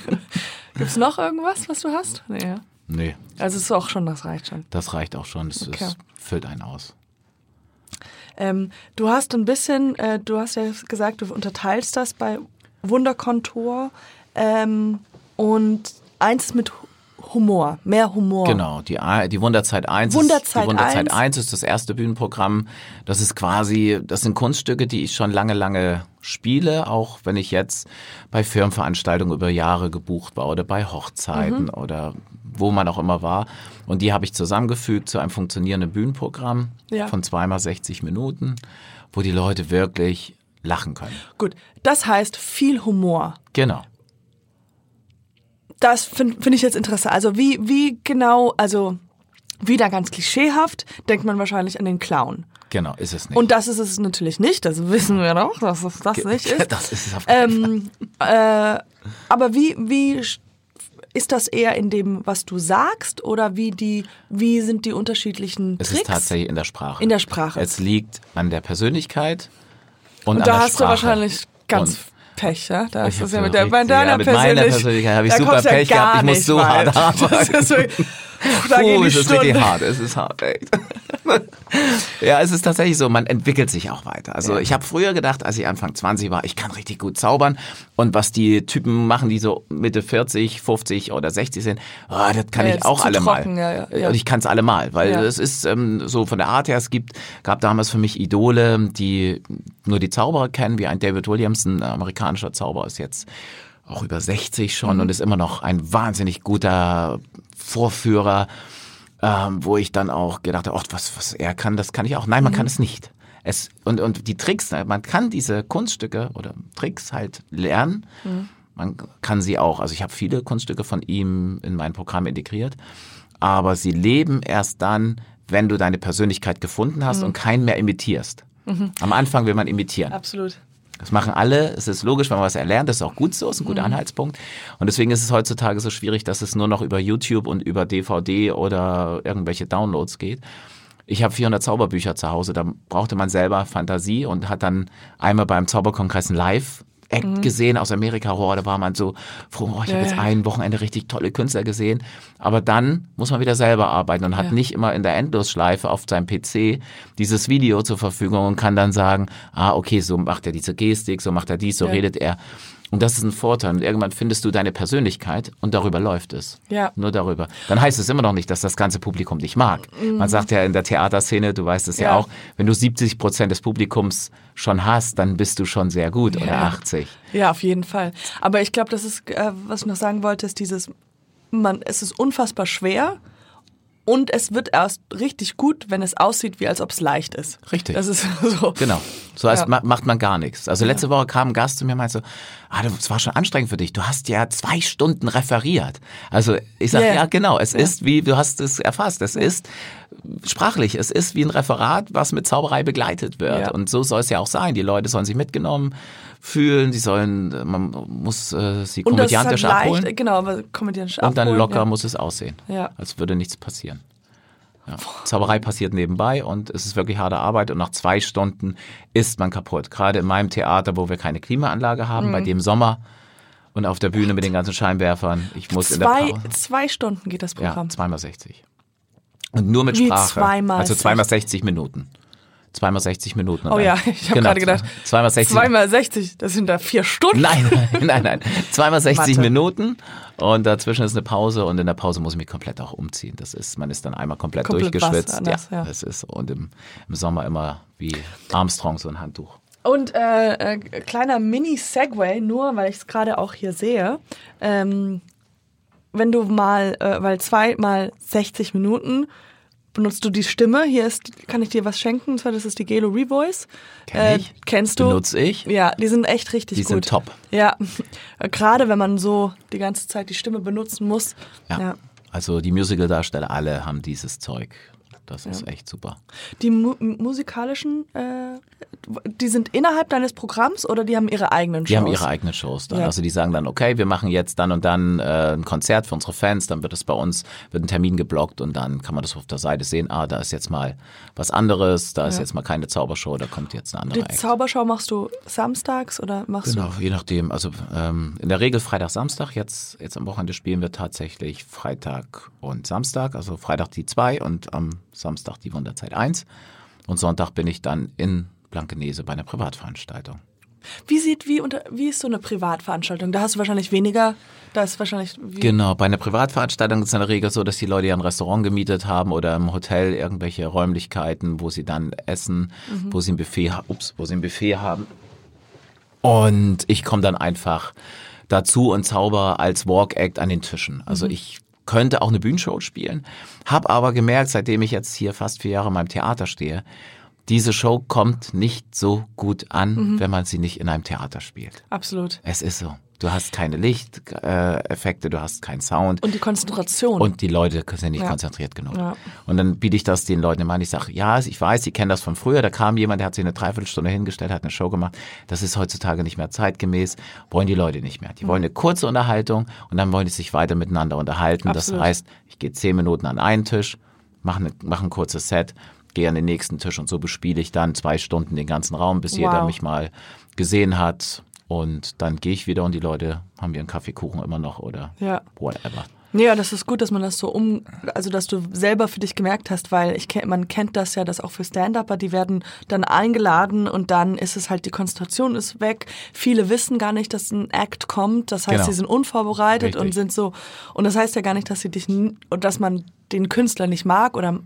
Gibt's noch irgendwas, was du hast? Nee. ja. Nee, Also es ist auch schon, das reicht schon. das reicht auch schon. Das Okay. ist, füllt einen aus. Ähm, du hast ein bisschen, äh, du hast ja gesagt, du unterteilst das bei Wunderkontor ähm, und eins mit Humor, mehr Humor. Genau, die, die Wunderzeit 1 Wunderzeit ist, die Wunderzeit 1. 1 ist das erste Bühnenprogramm. Das ist quasi, das sind Kunststücke, die ich schon lange, lange spiele, auch wenn ich jetzt bei Firmenveranstaltungen über Jahre gebucht war oder bei Hochzeiten Mhm. oder wo man auch immer war. Und die habe ich zusammengefügt zu einem funktionierenden Bühnenprogramm Ja. von zweimal 60 Minuten, wo die Leute wirklich lachen können. Gut, das heißt viel Humor. Genau. Das finde find ich jetzt interessant. Also wie, wie genau, also wieder ganz klischeehaft, denkt man wahrscheinlich an den Clown. Genau, ist es nicht. Und das ist es natürlich nicht, das wissen wir doch, dass es das nicht ist. Das ist es auf keinen Fall. Ähm, äh, aber wie, wie ist das eher in dem, was du sagst, oder wie die, wie sind die unterschiedlichen Es Tricks? ist tatsächlich in der Sprache. In der Sprache. Es liegt an der Persönlichkeit und, Und an da der hast Sprache. du wahrscheinlich ganz Und Pech, ja? Da ist das ja so mit, der, bei richtig- deiner ja, mit meiner Persönlich- Persönlichkeit habe ich da super ja Pech gehabt. Ich muss so weit. hart arbeiten. Das ist wirklich, da Puh, es ist wirklich hart, es ist hart, echt. ja, es ist tatsächlich so, man entwickelt sich auch weiter. Also ich habe früher gedacht, als ich Anfang 20 war, ich kann richtig gut zaubern und was die Typen machen, die so Mitte 40, 50 oder 60 sind, oh, das kann Ja, ich auch alle trocken, mal. ja, ja. Und ich kann es alle mal, weil es ist ähm, so von der Art her, es gibt, gab damals für mich Idole, die nur die Zauberer kennen, wie ein David Williamson, ein amerikanischer Zauberer, ist jetzt auch über 60 schon und ist immer noch ein wahnsinnig guter Vorführer, ähm, wo ich dann auch gedacht habe, ach, was, was er kann, das kann ich auch. Nein, man kann es nicht. Es, und, und die Tricks, man kann diese Kunststücke oder Tricks halt lernen. Man kann sie auch, also ich habe viele Kunststücke von ihm in mein Programm integriert, aber sie leben erst dann, wenn du deine Persönlichkeit gefunden hast und keinen mehr imitierst. Am Anfang will man imitieren. Absolut. Das machen alle. Es ist logisch, wenn man was erlernt. Das ist auch gut so, ist ein guter Anhaltspunkt. Und deswegen ist es heutzutage so schwierig, dass es nur noch über YouTube und über DVD oder irgendwelche Downloads geht. Ich habe 400 Zauberbücher zu Hause. Da brauchte man selber Fantasie und hat dann einmal beim Zauberkongress ein Live Act gesehen aus Amerika. Oh, da war man so froh, oh, ich habe Ja, jetzt ein Wochenende richtig tolle Künstler gesehen. Aber dann muss man wieder selber arbeiten und hat Ja. nicht immer in der Endlosschleife auf seinem PC dieses Video zur Verfügung und kann dann sagen, ah, okay, so macht er diese Gestik, so macht er dies, so Ja. redet er. Und das ist ein Vorteil. Und irgendwann findest du deine Persönlichkeit und darüber läuft es. Ja. Nur darüber. Dann heißt es immer noch nicht, dass das ganze Publikum dich mag. Man sagt ja in der Theaterszene, du weißt es ja, Mhm. Ja. auch, wenn du 70 Prozent des Publikums schon hast, dann bist du schon sehr gut oder Ja. 80. Ja, auf jeden Fall. Aber ich glaube, das ist, äh, was ich noch sagen wollte, ist dieses, man, es ist unfassbar schwer und es wird erst richtig gut, wenn es aussieht, wie als ob es leicht ist. Richtig. Das ist so. Genau. So als Ja. ma macht man gar nichts. Also letzte Woche kam ein Gast zu mir und meinte so, ah, das war schon anstrengend für dich. Du hast ja zwei Stunden referiert. Also ich sage, Ja, ja. ja genau, es ist wie, du hast es erfasst, es ist sprachlich, es ist wie ein Referat, was mit Zauberei begleitet wird. Ja. Und so soll es ja auch sein. Die Leute sollen sich mitgenommen fühlen, sie sollen, man muss äh, sie Und ist halt komödiantisch leicht, abholen. genau, aber komödiantisch Und dann abholen, locker ja. muss es aussehen. Ja. Als würde nichts passieren. Ja. Zauberei passiert nebenbei und es ist wirklich harte Arbeit und nach zwei Stunden ist man kaputt. Gerade in meinem Theater, wo wir keine Klimaanlage haben, Mhm. bei dem Sommer und auf der Bühne mit den ganzen Scheinwerfern. Ich muss in der Zwei, Pause. zwei Stunden geht das Ja, Programm. zweimal 60. Und nur mit Wie Sprache. zweimal also zweimal 60 Minuten. Zweimal 60 Minuten. Oh ja, ich habe Genau, gerade gedacht, Zweimal 60 zweimal 60, das sind da vier Stunden. Nein, nein, nein, nein. Zweimal 60 Mathe. Minuten und dazwischen ist eine Pause und in der Pause muss ich mich komplett auch umziehen. Das ist, man ist dann einmal komplett, Komplett durchgeschwitzt. wassernass, ja. Das ist und im, im Sommer immer wie Armstrong so ein Handtuch. Und äh, äh, kleiner Mini-Segway, nur weil ich es gerade auch hier sehe. Ähm, wenn du mal, äh, weil zweimal 60 Minuten benutzt du die Stimme. Hier ist, kann ich dir was schenken? Und zwar, das ist die Gelo Revoice. Kenn ich. Kennst du? Benutze ich. Ja, die sind echt richtig Die gut. sind top. Ja, gerade wenn man so die ganze Zeit die Stimme benutzen muss. Ja. ja. Also die Musical-Darsteller alle haben dieses Zeug. Das ist echt super. Die mu musikalischen, äh, die sind innerhalb deines Programms oder die haben ihre eigenen Shows? Die haben ihre eigenen Shows dann. Ja. Also die sagen dann, okay, wir machen jetzt dann und dann äh, ein Konzert für unsere Fans, dann wird es bei uns, wird ein Termin geblockt und dann kann man das auf der Seite sehen, ah, da ist jetzt mal was anderes, da ist Ja. jetzt mal keine Zaubershow, da kommt jetzt eine andere Die Act. Zauberschau machst du samstags oder machst Genau, je nachdem. Also ähm, in der Regel Freitag, Samstag. Jetzt, jetzt am Wochenende spielen wir tatsächlich Freitag und Samstag. Also Freitag die zwei und am Samstag die Wunderzeit eins. Und Sonntag bin ich dann in Blankenese bei einer Privatveranstaltung. Wie sieht, wie unter, wie ist so eine Privatveranstaltung? Da hast du wahrscheinlich weniger, da ist wahrscheinlich, Genau, bei einer Privatveranstaltung ist es in der Regel so, dass die Leute ja ein Restaurant gemietet haben oder im Hotel irgendwelche Räumlichkeiten, wo sie dann essen, wo sie ein Buffet, ups, wo sie ein Buffet haben. Und ich komme dann einfach dazu und zauber als Walk-Act an den Tischen. Also ich könnte auch eine Bühnenshow spielen, habe aber gemerkt, seitdem ich jetzt hier fast vier Jahre in meinem Theater stehe, diese Show kommt nicht so gut an, wenn man sie nicht in einem Theater spielt. absolut. Es ist so. Du hast keine Lichteffekte, äh, du hast keinen Sound. Und die Konzentration. Und die Leute sind nicht Ja. konzentriert genug. Ja. Und dann biete ich das den Leuten immer an. Ich sage, ja, ich weiß, sie kennen das von früher. Da kam jemand, der hat sich eine Dreiviertelstunde hingestellt, hat eine Show gemacht. Das ist heutzutage nicht mehr zeitgemäß. Wollen die Leute nicht mehr. Die wollen eine kurze Unterhaltung und dann wollen die sich weiter miteinander unterhalten. Absolut. Das heißt, ich gehe zehn Minuten an einen Tisch, mache eine, mach ein kurzes Set, gehe an den nächsten Tisch und so bespiele ich dann zwei Stunden den ganzen Raum, bis jeder Wow. mich mal gesehen hat. Und dann gehe ich wieder und die Leute haben ihren Kaffeekuchen immer noch oder Ja. whatever. Ja, das ist gut, dass man das so um, also dass du selber für dich gemerkt hast, weil ich man kennt das ja, dass auch für Stand-Upper, die werden dann eingeladen und dann ist es halt, die Konzentration ist weg. Viele wissen gar nicht, dass ein Act kommt. Das heißt, Genau. sie sind unvorbereitet und Richtig. sind so, und das heißt ja gar nicht, dass sie dich, und dass man den Künstler nicht mag oder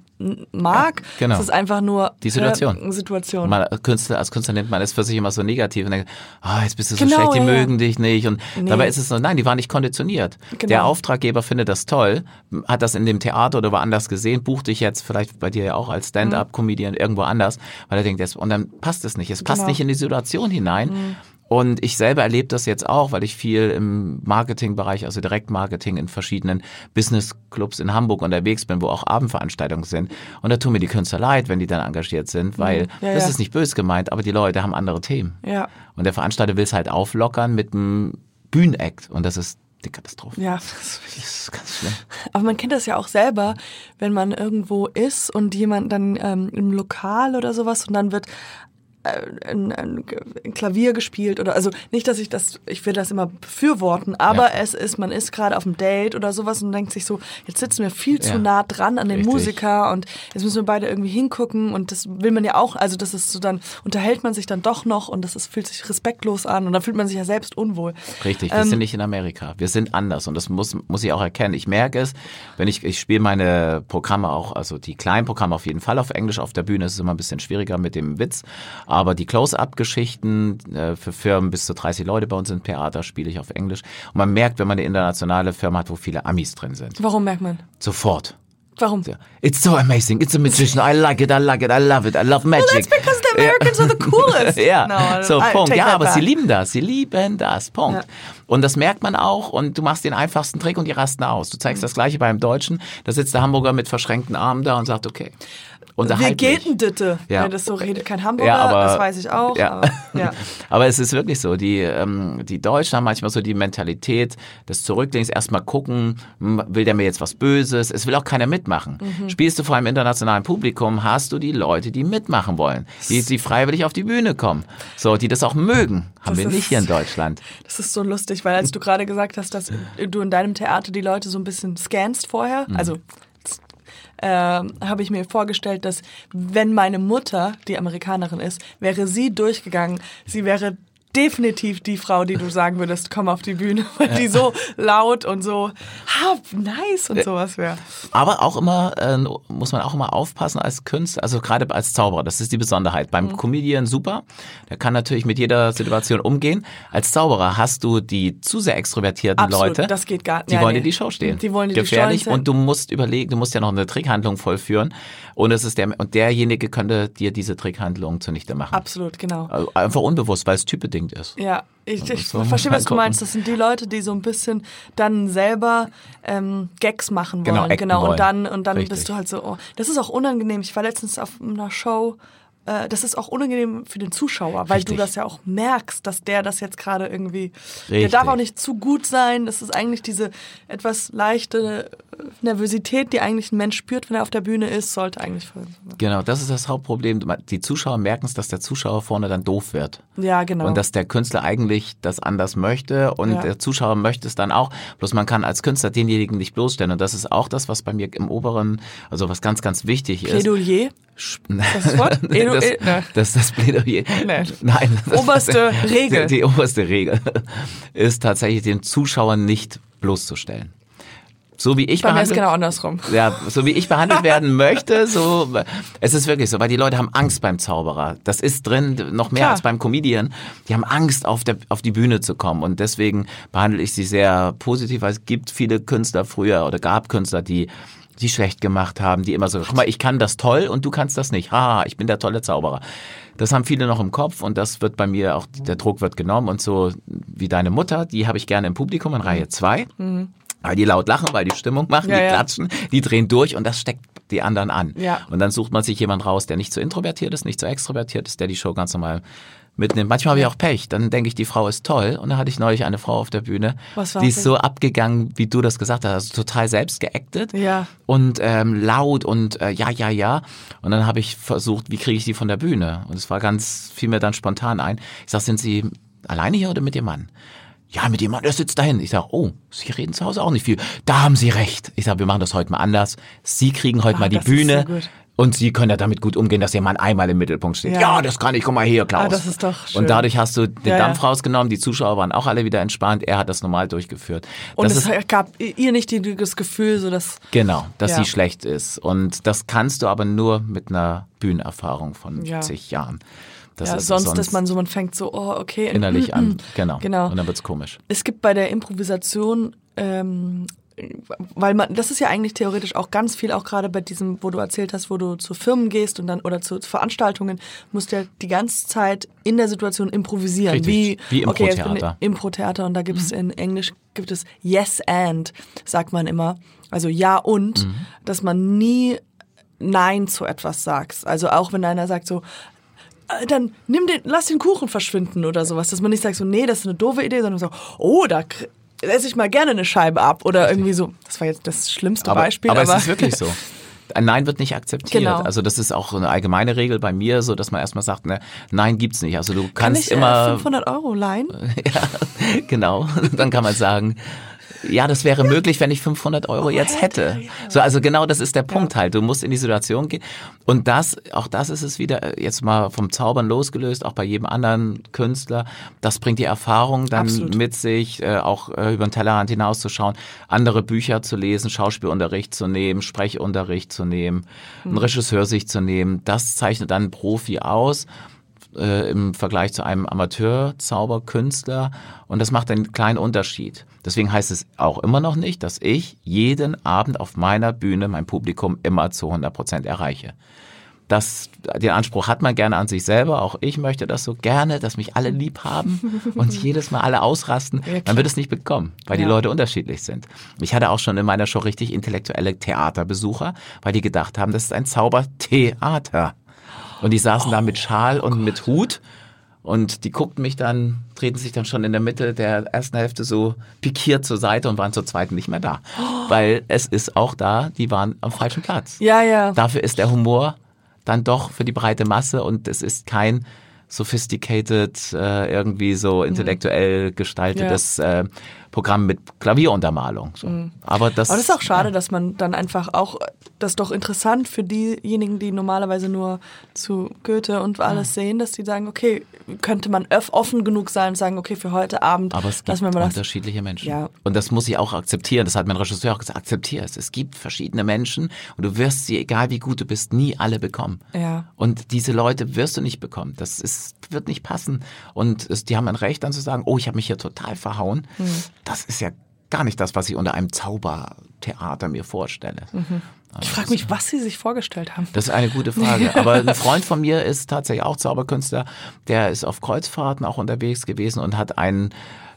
mag. Ja, genau. Es ist einfach nur Die Situation. Äh, Situation. Man, als Künstler, als Künstler nimmt man es für sich immer so negativ und denkt, ah, jetzt bist du so Genau, schlecht, die ja, ja. mögen dich nicht. Und Nee. dabei ist es so, nein, die waren nicht konditioniert. Genau. Der Auftraggeber findet das toll, hat das in dem Theater oder woanders gesehen, bucht dich jetzt vielleicht bei dir ja auch als Stand-up-Comedian irgendwo anders, weil er denkt, jetzt, und dann passt es nicht. Es passt Genau. nicht in die Situation hinein. Und ich selber erlebe das jetzt auch, weil ich viel im Marketingbereich, also Direktmarketing in verschiedenen Businessclubs in Hamburg unterwegs bin, wo auch Abendveranstaltungen sind. Und da tun mir die Künstler leid, wenn die dann engagiert sind, weil Mhm. Ja, das ja. ist nicht böse gemeint, aber die Leute haben andere Themen. ja. Und der Veranstalter will es halt auflockern mit einem Bühnenakt. Und das ist die Katastrophe. Ja, Das ist ganz schlimm. Aber man kennt das ja auch selber, wenn man irgendwo ist und jemand dann ähm, im Lokal oder sowas und dann wird ein, ein, ein Klavier gespielt oder also nicht, dass ich das, ich will das immer befürworten, aber Ja. es ist, man ist gerade auf dem Date oder sowas und denkt sich so, jetzt sitzen wir viel zu Ja. nah dran an den Richtig. Musiker und jetzt müssen wir beide irgendwie hingucken und das will man ja auch, also das ist so dann, unterhält man sich dann doch noch und das ist, fühlt sich respektlos an und da fühlt man sich ja selbst unwohl. Richtig, wir Ähm, sind nicht in Amerika. Wir sind anders und das muss, muss ich auch erkennen. Ich merke es, wenn ich, ich spiele meine Programme auch, also die kleinen Programme auf jeden Fall auf Englisch. Auf der Bühne ist es immer ein bisschen schwieriger mit dem Witz. Aber die Close-Up-Geschichten äh, für Firmen bis zu 30 Leute bei uns im Theater spiele ich auf Englisch. Und man merkt, wenn man eine internationale Firma hat, wo viele Amis drin sind. Warum merkt man? Sofort. Warum? It's so amazing. It's a magician. I like it. I like it. I love it. I love magic. That's because the Americans are the coolest. ja, No, so I Punkt. Ja, aber back. sie lieben das. Sie lieben das. Punkt. Ja. Und das merkt man auch. Und du machst den einfachsten Trick und die rasten aus. Du Mhm. zeigst das Gleiche beim Deutschen. Da sitzt der Hamburger mit verschränkten Armen da und sagt, okay. Mich. denn Ditte? Ja. Wenn das so redet kein Hamburger, Ja, aber- das weiß ich auch. Ja. Aber. Aber es ist wirklich so, die, ähm, die Deutschen haben manchmal so die Mentalität des Zurücklehnens, erstmal gucken, will der mir jetzt was Böses? Es will auch keiner mitmachen. Mhm. Spielst du vor einem internationalen Publikum, hast du die Leute, die mitmachen wollen, die, die freiwillig auf die Bühne kommen, so, die das auch mögen. Haben Das wir ist- nicht hier in Deutschland. Das ist so lustig, weil als du gerade gesagt hast, dass du in deinem Theater die Leute so ein bisschen scannst vorher, Mhm. also ähm, habe ich mir vorgestellt, dass wenn meine Mutter, die Amerikanerin ist, wäre sie durchgegangen, sie wäre definitiv die Frau, die du sagen würdest, komm auf die Bühne, weil die so laut und so ha, nice und sowas wäre. Aber auch immer, äh, muss man auch immer aufpassen als Künstler, also gerade als Zauberer, das ist die Besonderheit. Beim Comedian super, der kann natürlich mit jeder Situation umgehen. Als Zauberer hast du die zu sehr extrovertierten Absolut, Leute, das geht gar- die ja, wollen nee. dir die Show stehen. Die wollen dir die Gefährlich Show stehen. und du musst überlegen, du musst ja noch eine Trickhandlung vollführen und es ist der und derjenige könnte dir diese Trickhandlung zunichte machen. Absolut, genau. Also Einfach unbewusst, weil es typbedingt ist. Ja, ich, ich verstehe, was du meinst. Das sind die Leute, die so ein bisschen dann selber ähm, Gags machen wollen. Genau, acten genau. wollen. Und dann, und dann Richtig. bist du halt so, oh, das ist auch unangenehm. Ich war letztens auf einer Show, äh, das ist auch unangenehm für den Zuschauer, weil Richtig. du das ja auch merkst, dass der das jetzt gerade irgendwie, der Richtig. darf auch nicht zu gut sein. Das ist eigentlich diese etwas leichte Nervosität, die eigentlich ein Mensch spürt, wenn er auf der Bühne ist, sollte eigentlich. Genau, das ist das Hauptproblem. Die Zuschauer merken es, dass der Zuschauer vorne dann doof wird. Ja, genau. Und dass der Künstler eigentlich das anders möchte und Ja. der Zuschauer möchte es dann auch. Bloß man kann als Künstler denjenigen nicht bloßstellen. Und das ist auch das, was bei mir im oberen, also was ganz, ganz wichtig ist. Plädoyer. Das das Wort? Edu- das, ne. das ist das Plädoyer. Nee. Nein. das Oberste ist, Regel. Die, die oberste Regel ist tatsächlich den Zuschauer nicht bloßzustellen. So wie ich Bei behandelt- genau andersrum. ja, so wie ich behandelt werden möchte, so es ist wirklich so, weil die Leute haben Angst beim Zauberer. Das ist drin noch mehr Klar. als beim Comedian. Die haben Angst auf der auf die Bühne zu kommen und deswegen behandle ich sie sehr positiv, weil es gibt viele Künstler früher oder gab Künstler, die die schlecht gemacht haben, die immer so, guck mal, ich kann das toll und du kannst das nicht. Ha, ich bin der tolle Zauberer. Das haben viele noch im Kopf und das wird bei mir auch, der Druck wird genommen und so wie deine Mutter, die habe ich gerne im Publikum in Reihe zwei, Weil die laut lachen, weil die Stimmung machen. Ja, die ja. klatschen, die drehen durch und das steckt die anderen an. Ja. Und dann sucht man sich jemand raus, der nicht so introvertiert ist, nicht so extrovertiert ist, der die Show ganz normal mitnimmt. Manchmal habe ich auch Pech. Dann denke ich, die Frau ist toll. Und dann hatte ich neulich eine Frau auf der Bühne, Was die ist so abgegangen, wie du das gesagt hast, also total selbst geactet Ja. und ähm, laut und äh, ja, ja, ja. Und dann habe ich versucht, wie kriege ich die von der Bühne? Und es war ganz, fiel mir dann spontan ein. Ich sag, sind Sie alleine hier oder mit Ihrem Mann? Ja, mit Mann, der sitzt dahin. Ich sag, oh, Sie reden zu Hause auch nicht viel. Da haben Sie recht. Ich sag, wir machen das heute mal anders. Sie kriegen heute Ah, mal die Bühne. Und Sie können ja damit gut umgehen, dass Ihr Mann einmal im Mittelpunkt steht. Ja. Ja, das kann ich. Komm mal hier, Klaus. Ah, das ist doch schön. Und dadurch hast du den Ja, ja. Dampf rausgenommen. Die Zuschauer waren auch alle wieder entspannt. Er hat das normal durchgeführt. Und das es ist gab ihr nicht das Gefühl, so dass Genau, dass Ja. sie schlecht ist. Und das kannst du aber nur mit einer Bühnenerfahrung von Ja. zig Jahren. Ja, ist sonst, dass man so, man fängt so, oh, okay. innerlich an. Genau. Genau. Und dann wird's komisch. Es gibt bei der Improvisation, ähm, weil man, das ist ja eigentlich theoretisch auch ganz viel, auch gerade bei diesem, wo du erzählt hast, wo du zu Firmen gehst und dann oder zu Veranstaltungen, musst du ja die ganze Zeit in der Situation improvisieren. Richtig. Wie, Wie okay, Impro-Theater. ich- Impro-Theater und da gibt es in Englisch gibt es Yes and, sagt man immer. Also ja und, dass man nie Nein zu etwas sagt. Also auch wenn einer sagt so, dann nimm den, lass den Kuchen verschwinden oder sowas, dass man nicht sagt so, nee, das ist eine doofe Idee, sondern so, oh, da esse ich mal gerne eine Scheibe ab oder irgendwie so. Das war jetzt das schlimmste Aber, Beispiel, aber aber, es ist wirklich so. Ein Nein wird nicht akzeptiert. Genau. Also das ist auch eine allgemeine Regel bei mir, so dass man erstmal sagt, ne, Nein gibt's nicht. Also du kann kannst ich äh, immer 500 Euro leihen? ja, genau. Dann kann man sagen, ja, das wäre möglich, wenn ich 500 Euro jetzt hätte. So, also genau das ist der Punkt halt. Du musst in die Situation gehen. Und das, auch das ist es wieder, äh, jetzt mal vom Zaubern losgelöst, auch bei jedem anderen Künstler. Das bringt die Erfahrung dann Absolut. mit sich, äh, auch äh, über den Tellerrand hinauszuschauen, andere Bücher zu lesen, Schauspielunterricht zu nehmen, Sprechunterricht zu nehmen, einen Regisseur sich zu nehmen. Das zeichnet dann einen Profi aus äh, im Vergleich zu einem Amateur-Zauberkünstler und das macht einen kleinen Unterschied. Deswegen heißt es auch immer noch nicht, dass ich jeden Abend auf meiner Bühne mein Publikum immer zu 100 Prozent erreiche. Das, den Anspruch hat man gerne an sich selber. Auch ich möchte das so gerne, dass mich alle lieb haben und jedes Mal alle ausrasten. man wird es nicht bekommen, weil die Ja. Leute unterschiedlich sind. Ich hatte auch schon in meiner Show richtig intellektuelle Theaterbesucher, weil die gedacht haben, das ist ein Zaubertheater. Und die saßen da mit Schal und mit Hut und die guckten mich dann, drehten sich dann schon in der Mitte der ersten Hälfte so pikiert zur Seite und waren zur zweiten nicht mehr da. Weil es ist auch da, die waren am falschen Platz. Ja, ja. Dafür ist der Humor dann doch für die breite Masse und es ist kein sophisticated, äh, irgendwie so intellektuell gestaltetes äh, Programm mit Klavieruntermalung. So. Aber das, Aber das ist auch schade, dass man dann einfach auch, das ist doch interessant für diejenigen, die normalerweise nur zu Goethe und alles sehen, dass die sagen, okay, könnte man offen genug sein und sagen, okay, für heute Abend Aber es gibt lassen wir mal das. unterschiedliche Menschen. Ja. Und das muss ich auch akzeptieren. Das hat mein Regisseur auch gesagt. Akzeptier es. Es gibt verschiedene Menschen und du wirst sie, egal wie gut du bist, nie alle bekommen. Ja. Und diese Leute wirst du nicht bekommen. Das ist, wird nicht passen. Und es, die haben ein Recht dann zu sagen, oh, ich habe mich hier total verhauen. Hm. Das ist ja gar nicht das, was ich unter einem Zaubertheater mir vorstelle. Ich frage mich, was sie sich vorgestellt haben. Das ist eine gute Frage. Aber ein Freund von mir ist tatsächlich auch Zauberkünstler. Der ist auf Kreuzfahrten auch unterwegs gewesen und hat ein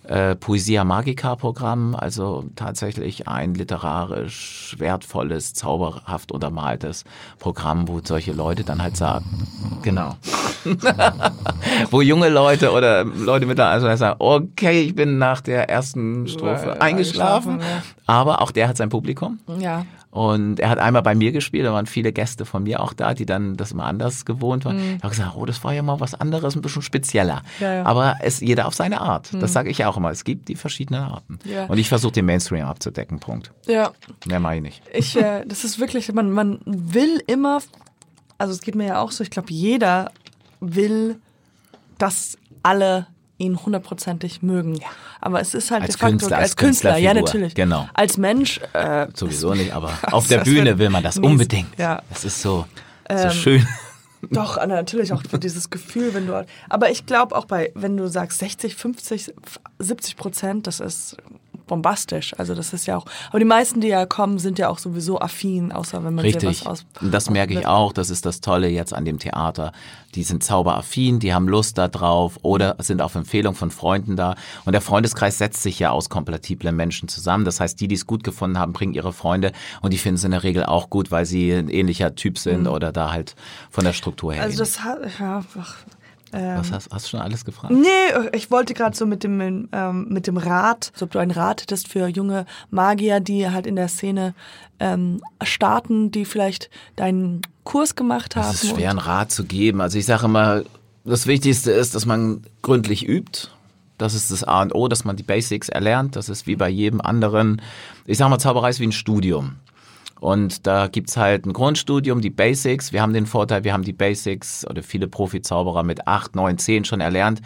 äh, Poesia Magica Programm, also tatsächlich ein literarisch wertvolles, zauberhaft untermaltes Programm, wo solche Leute dann halt sagen, genau. wo junge Leute oder Leute mit der Alter sagen, okay, ich bin nach der ersten Strophe eingeschlafen, aber auch der hat sein Publikum. Ja. Und er hat einmal bei mir gespielt, da waren viele Gäste von mir auch da, die dann das immer anders gewohnt waren. Ich habe gesagt, oh, das war ja mal was anderes, ein bisschen spezieller. Ja, ja. Aber es jeder auf seine Art. Das sage ich auch immer. Es gibt die verschiedenen Arten. Ja. Und ich versuche den Mainstream abzudecken. Punkt. Ja. Mehr mache ich nicht. Ich, äh, das ist wirklich, man, man will immer, also es geht mir ja auch so, ich glaube, jeder will, dass alle ihn hundertprozentig mögen. Aber es ist halt Als de facto, Künstler, als als Künstler, ja natürlich. genau. Als Mensch, äh, Sowieso nicht, aber auf der Bühne wird will man das mies. unbedingt. Ja. Das ist so, so Ähm, schön. Doch, natürlich auch für dieses Gefühl, wenn du. Aber ich glaube auch bei, wenn du sagst 60, 50, 70 Prozent, das ist bombastisch. Also das ist ja auch. Aber die meisten, die ja kommen, sind ja auch sowieso affin, außer wenn man Richtig. was aus. Und das merke ich auch. Das ist das Tolle jetzt an dem Theater. Die sind zauberaffin, die haben Lust da drauf oder sind auf Empfehlung von Freunden da. Und der Freundeskreis setzt sich ja aus kompatiblen Menschen zusammen. Das heißt, die, die es gut gefunden haben, bringen ihre Freunde und die finden es in der Regel auch gut, weil sie ein ähnlicher Typ sind oder da halt von der Struktur her. Mhm. Also ähnlich. das hat. Ja, ach, ähm, Was hast, hast du schon alles gefragt? Nee, ich wollte gerade so mit dem, ähm, mit dem Rat, so ob du einen Rat hättest für junge Magier, die halt in der Szene ähm, starten, die vielleicht deinen Kurs gemacht haben. Es ist schwer, einen Rat zu geben. Also ich sage immer, das Wichtigste ist, dass man gründlich übt. Das ist das A und O, dass man die Basics erlernt. Das ist wie bei jedem anderen. Ich sage mal, Zauberei ist wie ein Studium. Und da gibt's halt ein Grundstudium, die Basics. Wir haben den Vorteil, wir haben die Basics oder viele Profizauberer mit acht, neun, zehn schon erlernt,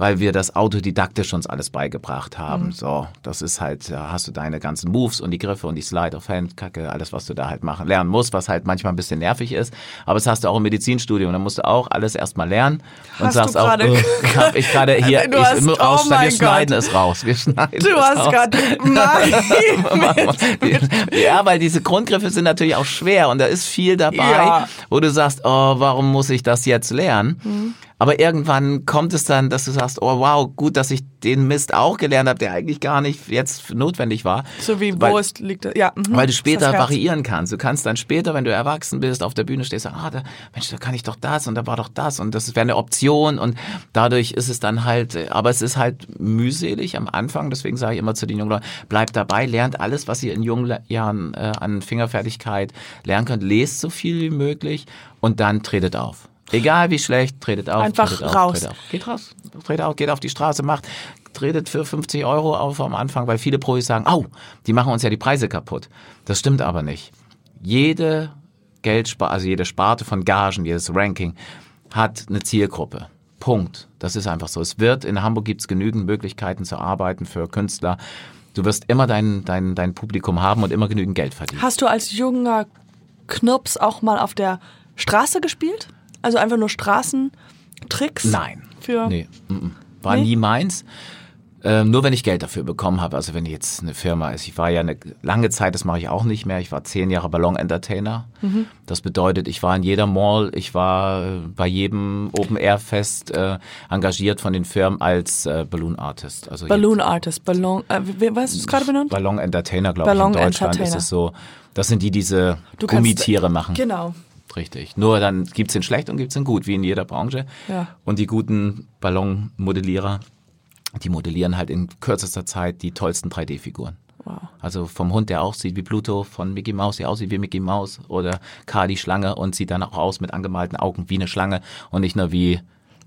weil wir das autodidaktisch uns alles beigebracht haben. So, das ist halt, da hast du deine ganzen Moves und die Griffe und die Slide of Hand, Kacke, alles, was du da halt machen, lernen musst, was halt manchmal ein bisschen nervig ist. Aber das hast du auch im Medizinstudium. Da musst du auch alles erstmal lernen und Hast sagst auch, äh, hab ich gerade hier, Du ich, hast- oh raus, wir mein schneiden Gott. es raus. Wir schneiden Du es hast gerade. Ja, weil diese Grundgriffe sind natürlich auch schwer und da ist viel dabei, Ja. wo du sagst, oh, warum muss ich das jetzt lernen? Aber irgendwann kommt es dann, dass du sagst, oh wow, gut, dass ich den Mist auch gelernt habe, der eigentlich gar nicht jetzt notwendig war. So wie weil, wo es liegt. Ja, mhm. weil du später variieren kannst. Du kannst dann später, wenn du erwachsen bist, auf der Bühne stehst, sagen, ah, da, Mensch, da kann ich doch das und da war doch das und das wäre eine Option und dadurch ist es dann halt, aber es ist halt mühselig am Anfang, deswegen sage ich immer zu den jungen Leuten, bleibt dabei, lernt alles, was ihr in jungen Jahren äh, an Fingerfertigkeit lernen könnt, lest so viel wie möglich und dann tretet auf. Egal wie schlecht, tretet auf. Einfach tretet auf, raus. Tretet auf. Geht raus, tretet auf, geht auf die Straße, macht, tretet für 50 Euro auf am Anfang, weil viele Profis sagen, au, die machen uns ja die Preise kaputt. Das stimmt aber nicht. Jede Geldsparte, also jede Sparte von Gagen, jedes Ranking hat eine Zielgruppe. Punkt. Das ist einfach so. Es wird, in Hamburg gibt's genügend Möglichkeiten zu arbeiten für Künstler. Du wirst immer dein, dein, dein Publikum haben und immer genügend Geld verdienen. Hast du als junger Knirps auch mal auf der Straße gespielt? Also einfach nur Straßentricks? Nein. Für Nee, war Nee? nie meins. Ähm, nur wenn ich Geld dafür bekommen habe. Also wenn jetzt eine Firma ist. Ich war ja eine lange Zeit, das mache ich auch nicht mehr. Ich war zehn Jahre Ballon-Entertainer. Mhm. Das bedeutet, ich war in jeder Mall, ich war äh, bei jedem Open-Air-Fest äh, engagiert von den Firmen als äh, Balloon-Artist. Also Balloon Artist, Ballon, äh, was hast du es gerade benannt? Ballon-Entertainer, glaube ich, in Ballon Deutschland ist Entertainer. es so. Das sind die, die diese Gummitiere machen. Genau. Richtig. Nur dann gibt's den schlecht und gibt's den gut, wie in jeder Branche. Ja. Und die guten Ballonmodellierer, die modellieren halt in kürzester Zeit die tollsten 3D-Figuren. Wow. Also vom Hund, der aussieht wie Pluto, von Mickey Mouse, der aussieht wie Mickey Mouse oder Carl die Schlange und sieht dann auch aus mit angemalten Augen wie eine Schlange und nicht nur wie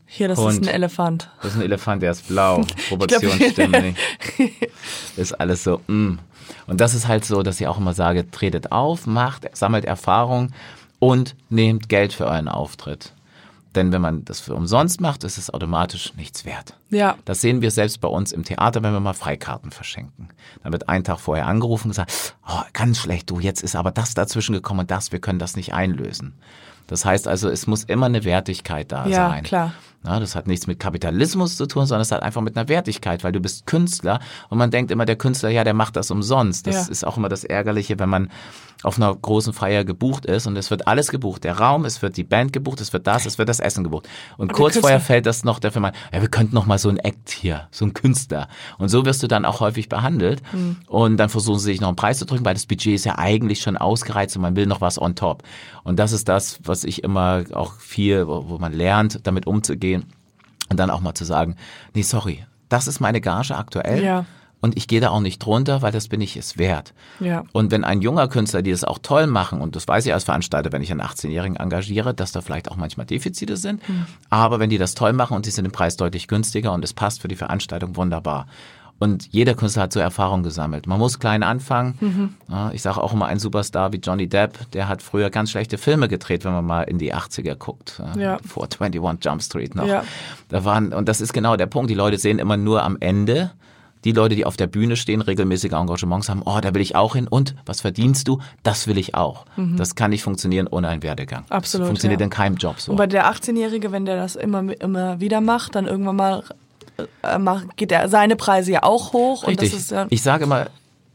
Hier, das Hund. ist ein Elefant. Das ist ein Elefant, der ist blau. Proportionen stimmen nicht. Ist alles so, mm. Und das ist halt so, dass ich auch immer sage, tretet auf, macht, sammelt Erfahrung und nehmt Geld für euren Auftritt. Denn wenn man das für umsonst macht, ist es automatisch nichts wert. Ja. Das sehen wir selbst bei uns im Theater, wenn wir mal Freikarten verschenken. Dann wird einen Tag vorher angerufen und gesagt, oh, ganz schlecht, du, jetzt ist aber das dazwischen gekommen und das, wir können das nicht einlösen. Das heißt also, es muss immer eine Wertigkeit da Ja, sein. klar. Na, das hat nichts mit Kapitalismus zu tun, sondern es hat einfach mit einer Wertigkeit, weil du bist Künstler und man denkt immer, der Künstler, ja, der macht das umsonst. Das Ja. ist auch immer das Ärgerliche, wenn man auf einer großen Feier gebucht ist und es wird alles gebucht. Der Raum, es wird die Band gebucht, es wird das, es wird das Essen gebucht. Und, der kurz vorher fällt das noch der Firma, ja, wir könnten noch mal so ein Act hier, so ein Künstler. Und so wirst du dann auch häufig behandelt. Hm. Und dann versuchen sie sich noch einen Preis zu drücken, weil das Budget ist ja eigentlich schon ausgereizt und man will noch was on top. Und das ist das, was ich immer auch viel, wo, wo man lernt, damit umzugehen. Und dann auch mal zu sagen, nee, sorry, das ist meine Gage aktuell. Ja. Und ich gehe da auch nicht drunter, weil das bin ich es wert. Ja. Und wenn ein junger Künstler, die das auch toll machen, und das weiß ich als Veranstalter, wenn ich einen 18-Jährigen engagiere, dass da vielleicht auch manchmal Defizite sind, Hm. aber wenn die das toll machen und sie sind im Preis deutlich günstiger und es passt für die Veranstaltung wunderbar. Und jeder Künstler hat so Erfahrung gesammelt. Man muss klein anfangen. Mhm. Ja, ich sage auch immer, ein Superstar wie Johnny Depp, der hat früher ganz schlechte Filme gedreht, wenn man mal in die 80er guckt. Ja. Vor 21 Jump Street noch. Ja. Da waren, und das ist genau der Punkt. Die Leute sehen immer nur am Ende. Die Leute, die auf der Bühne stehen, regelmäßige Engagements haben, oh, da will ich auch hin. Und was verdienst du? Das will ich auch. Das kann nicht funktionieren ohne einen Werdegang. Mhm. Absolut, Das funktioniert ja. in keinem Job so. Und bei der 18-Jährige, wenn der das immer, immer wieder macht, dann irgendwann mal geht er seine Preise ja auch hoch. Richtig. Und das ist ja, ich sage immer,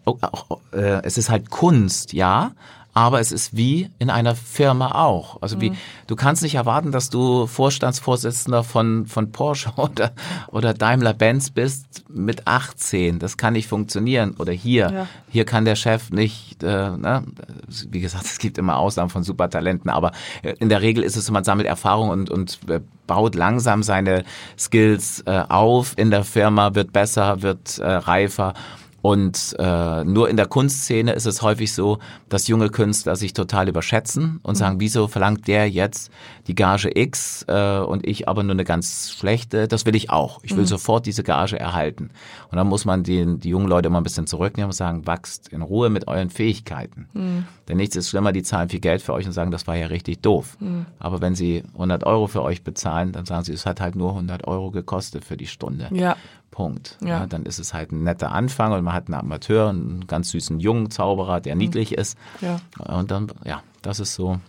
oh, auch, äh, es ist halt Kunst, ja, aber es ist wie in einer Firma auch. Also Mhm. wie, du kannst nicht erwarten, dass du Vorstandsvorsitzender von, von Porsche oder, oder Daimler-Benz bist mit 18. Das kann nicht funktionieren. Oder hier, Ja. hier kann der Chef nicht, äh, ne? wie gesagt, es gibt immer Ausnahmen von Supertalenten, aber äh, in der Regel ist es so, man sammelt Erfahrung und, und äh, baut langsam seine Skills äh, auf in der Firma, wird besser, wird äh, reifer. Und äh, nur in der Kunstszene ist es häufig so, dass junge Künstler sich total überschätzen und sagen, wieso verlangt der jetzt die Gage X äh, und ich aber nur eine ganz schlechte? Das will ich auch. Ich will sofort diese Gage erhalten. Und dann muss man den, die jungen Leute immer ein bisschen zurücknehmen und sagen, wachst in Ruhe mit euren Fähigkeiten. Denn nichts ist schlimmer, die zahlen viel Geld für euch und sagen, das war ja richtig doof. Aber wenn sie 100 Euro für euch bezahlen, dann sagen sie, es hat halt nur 100 Euro gekostet für die Stunde. ja. Punkt. Ja. Ja. dann ist es halt ein netter Anfang und man hat einen Amateur, einen ganz süßen jungen Zauberer, der niedlich ist. Ja. Und dann, ja, das ist so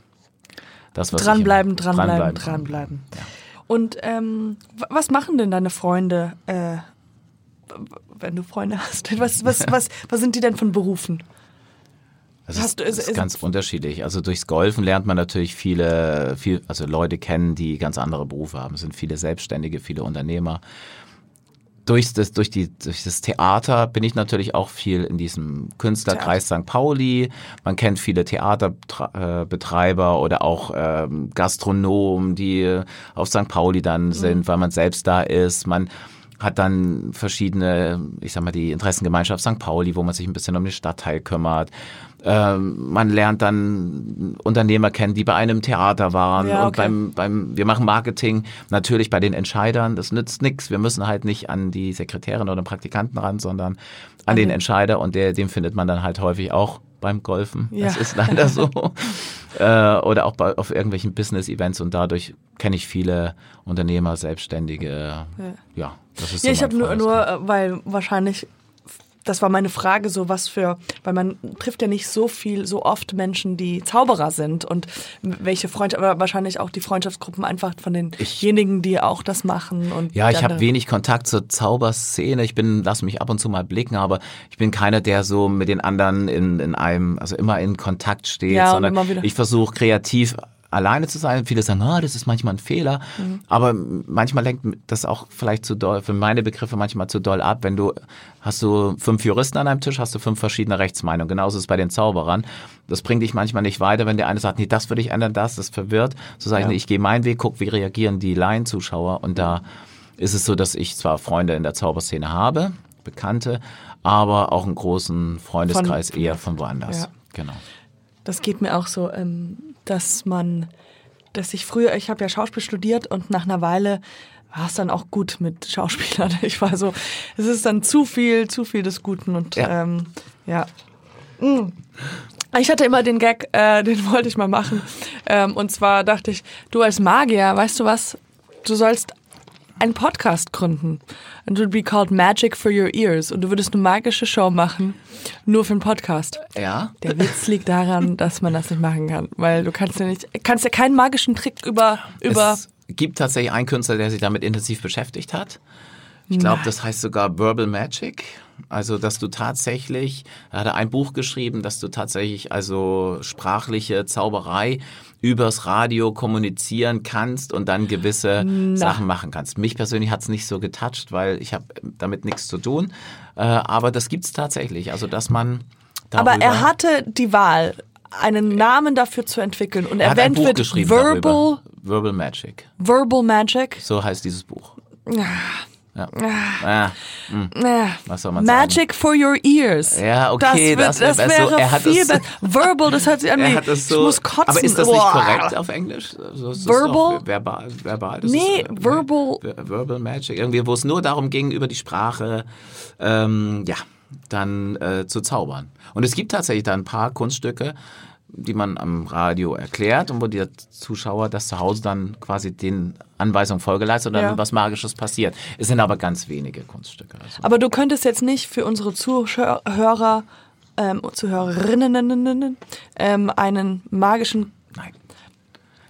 das, was Dranbleiben, ich, dranbleiben, dranbleiben. Ja. Und ähm, was machen denn deine Freunde, äh, wenn du Freunde hast? Was, was, was, was sind die denn von Berufen? Das ist, ist- ist ganz unterschiedlich. Also durchs Golfen lernt man natürlich viele, viel, also Leute kennen, die ganz andere Berufe haben. Es sind viele Selbstständige, viele Unternehmer. Durch das, durch, die, durch das Theater bin ich natürlich auch viel in diesem Künstlerkreis St. Pauli. Man kennt viele Theaterbetreiber oder auch ähm, Gastronomen, die auf St. Pauli dann sind, weil man selbst da ist. Man hat dann verschiedene, ich sag mal, die Interessengemeinschaft St. Pauli, wo man sich ein bisschen um den Stadtteil kümmert. Ähm, man lernt dann Unternehmer kennen, die bei einem Theater waren Ja, und okay. beim, beim, wir machen Marketing natürlich bei den Entscheidern. Das nützt nichts. Wir müssen halt nicht an die Sekretärin oder Praktikanten ran, sondern an den Entscheider und der, den findet man dann halt häufig auch beim Golfen. Ja. Das ist leider so. äh, oder auch bei, auf irgendwelchen Business-Events und dadurch kenne ich viele Unternehmer, Selbstständige. Ja, das ist Ja, so ich habe nur, nur, äh, weil wahrscheinlich, das war meine Frage, so was für, weil man trifft ja nicht so viel, so oft Menschen, die Zauberer sind und welche Freundschaft, aber wahrscheinlich auch die Freundschaftsgruppen einfach von denjenigen, die auch das machen. Und Ja, ich habe wenig Kontakt zur Zauberszene. Ich bin, lass mich ab und zu mal blicken, aber ich bin keiner, der so mit den anderen in, in einem, also immer in Kontakt steht, Ja, sondern ich versuche kreativ alleine zu sein. Viele sagen, ah, das ist manchmal ein Fehler, Mhm. aber manchmal lenkt das auch vielleicht zu doll, für meine Begriffe manchmal zu doll ab. Wenn du, hast du fünf Juristen an einem Tisch, hast du fünf verschiedene Rechtsmeinungen. Genauso ist es bei den Zauberern. Das bringt dich manchmal nicht weiter, wenn der eine sagt, nee, das würde ich ändern, das, das verwirrt. So sage ich, Ja. nee, ich gehe meinen Weg, guck, wie reagieren die Laienzuschauer und da ist es so, dass ich zwar Freunde in der Zauberszene habe, Bekannte, aber auch einen großen Freundeskreis Von- eher von woanders. Ja. Genau. Das geht mir auch so, ähm, dass man dass ich früher, ich habe ja Schauspiel studiert und nach einer Weile war es dann auch gut mit Schauspielern. Ich war so, es ist dann zu viel, zu viel des Guten und Ja. Ähm, ja. Mm. Ich hatte immer den Gag, äh, den wollte ich mal machen. Ähm, und zwar dachte ich, du als Magier, weißt du was? Du sollst einen Podcast gründen. And it would be called Magic for Your Ears. Und du würdest eine magische Show machen, nur für einen Podcast. Ja. Der Witz liegt daran, dass man das nicht machen kann. Weil du kannst ja nicht, kannst ja keinen magischen Trick über, über, Es gibt tatsächlich einen Künstler, der sich damit intensiv beschäftigt hat. Ich glaube, das heißt sogar Verbal Magic. Also, dass du tatsächlich, er hat ein Buch geschrieben, dass du tatsächlich also sprachliche Zauberei übers Radio kommunizieren kannst und dann gewisse Sachen machen kannst. Mich persönlich hat's nicht so getoucht, weil ich habe damit nichts zu tun. Äh, aber das gibt's tatsächlich. Also, dass man darüber, aber er hatte die Wahl, einen Namen dafür zu entwickeln. Und er hat erwähnt wird Verbal, darüber. Verbal Magic. Verbal Magic. So heißt dieses Buch. Ja. Ah, Äh, was soll man Magic for your ears. Ja, okay, das, das wird, das besser. wäre Er hat viel besser. Verbal, das hört sich an sagen? wie, Er hat das so, ich muss kotzen. aber ist das nicht korrekt auf Englisch? Das Verbal? verbal, verbal. Das Nee, ist, äh, verbal- ver- Verbal Magic. Irgendwie, wo es nur darum ging, über die Sprache, ähm, ja, dann äh, zu zaubern. Und es gibt tatsächlich da ein paar Kunststücke, die man am Radio erklärt und wo der Zuschauer das zu Hause dann quasi den Anweisungen Folge leistet und dann Ja. was Magisches passiert. Es sind aber ganz wenige Kunststücke. Also. Aber du könntest jetzt nicht für unsere Zuhörer, ähm, Zuhörerinnen, ähm, einen magischen Nein.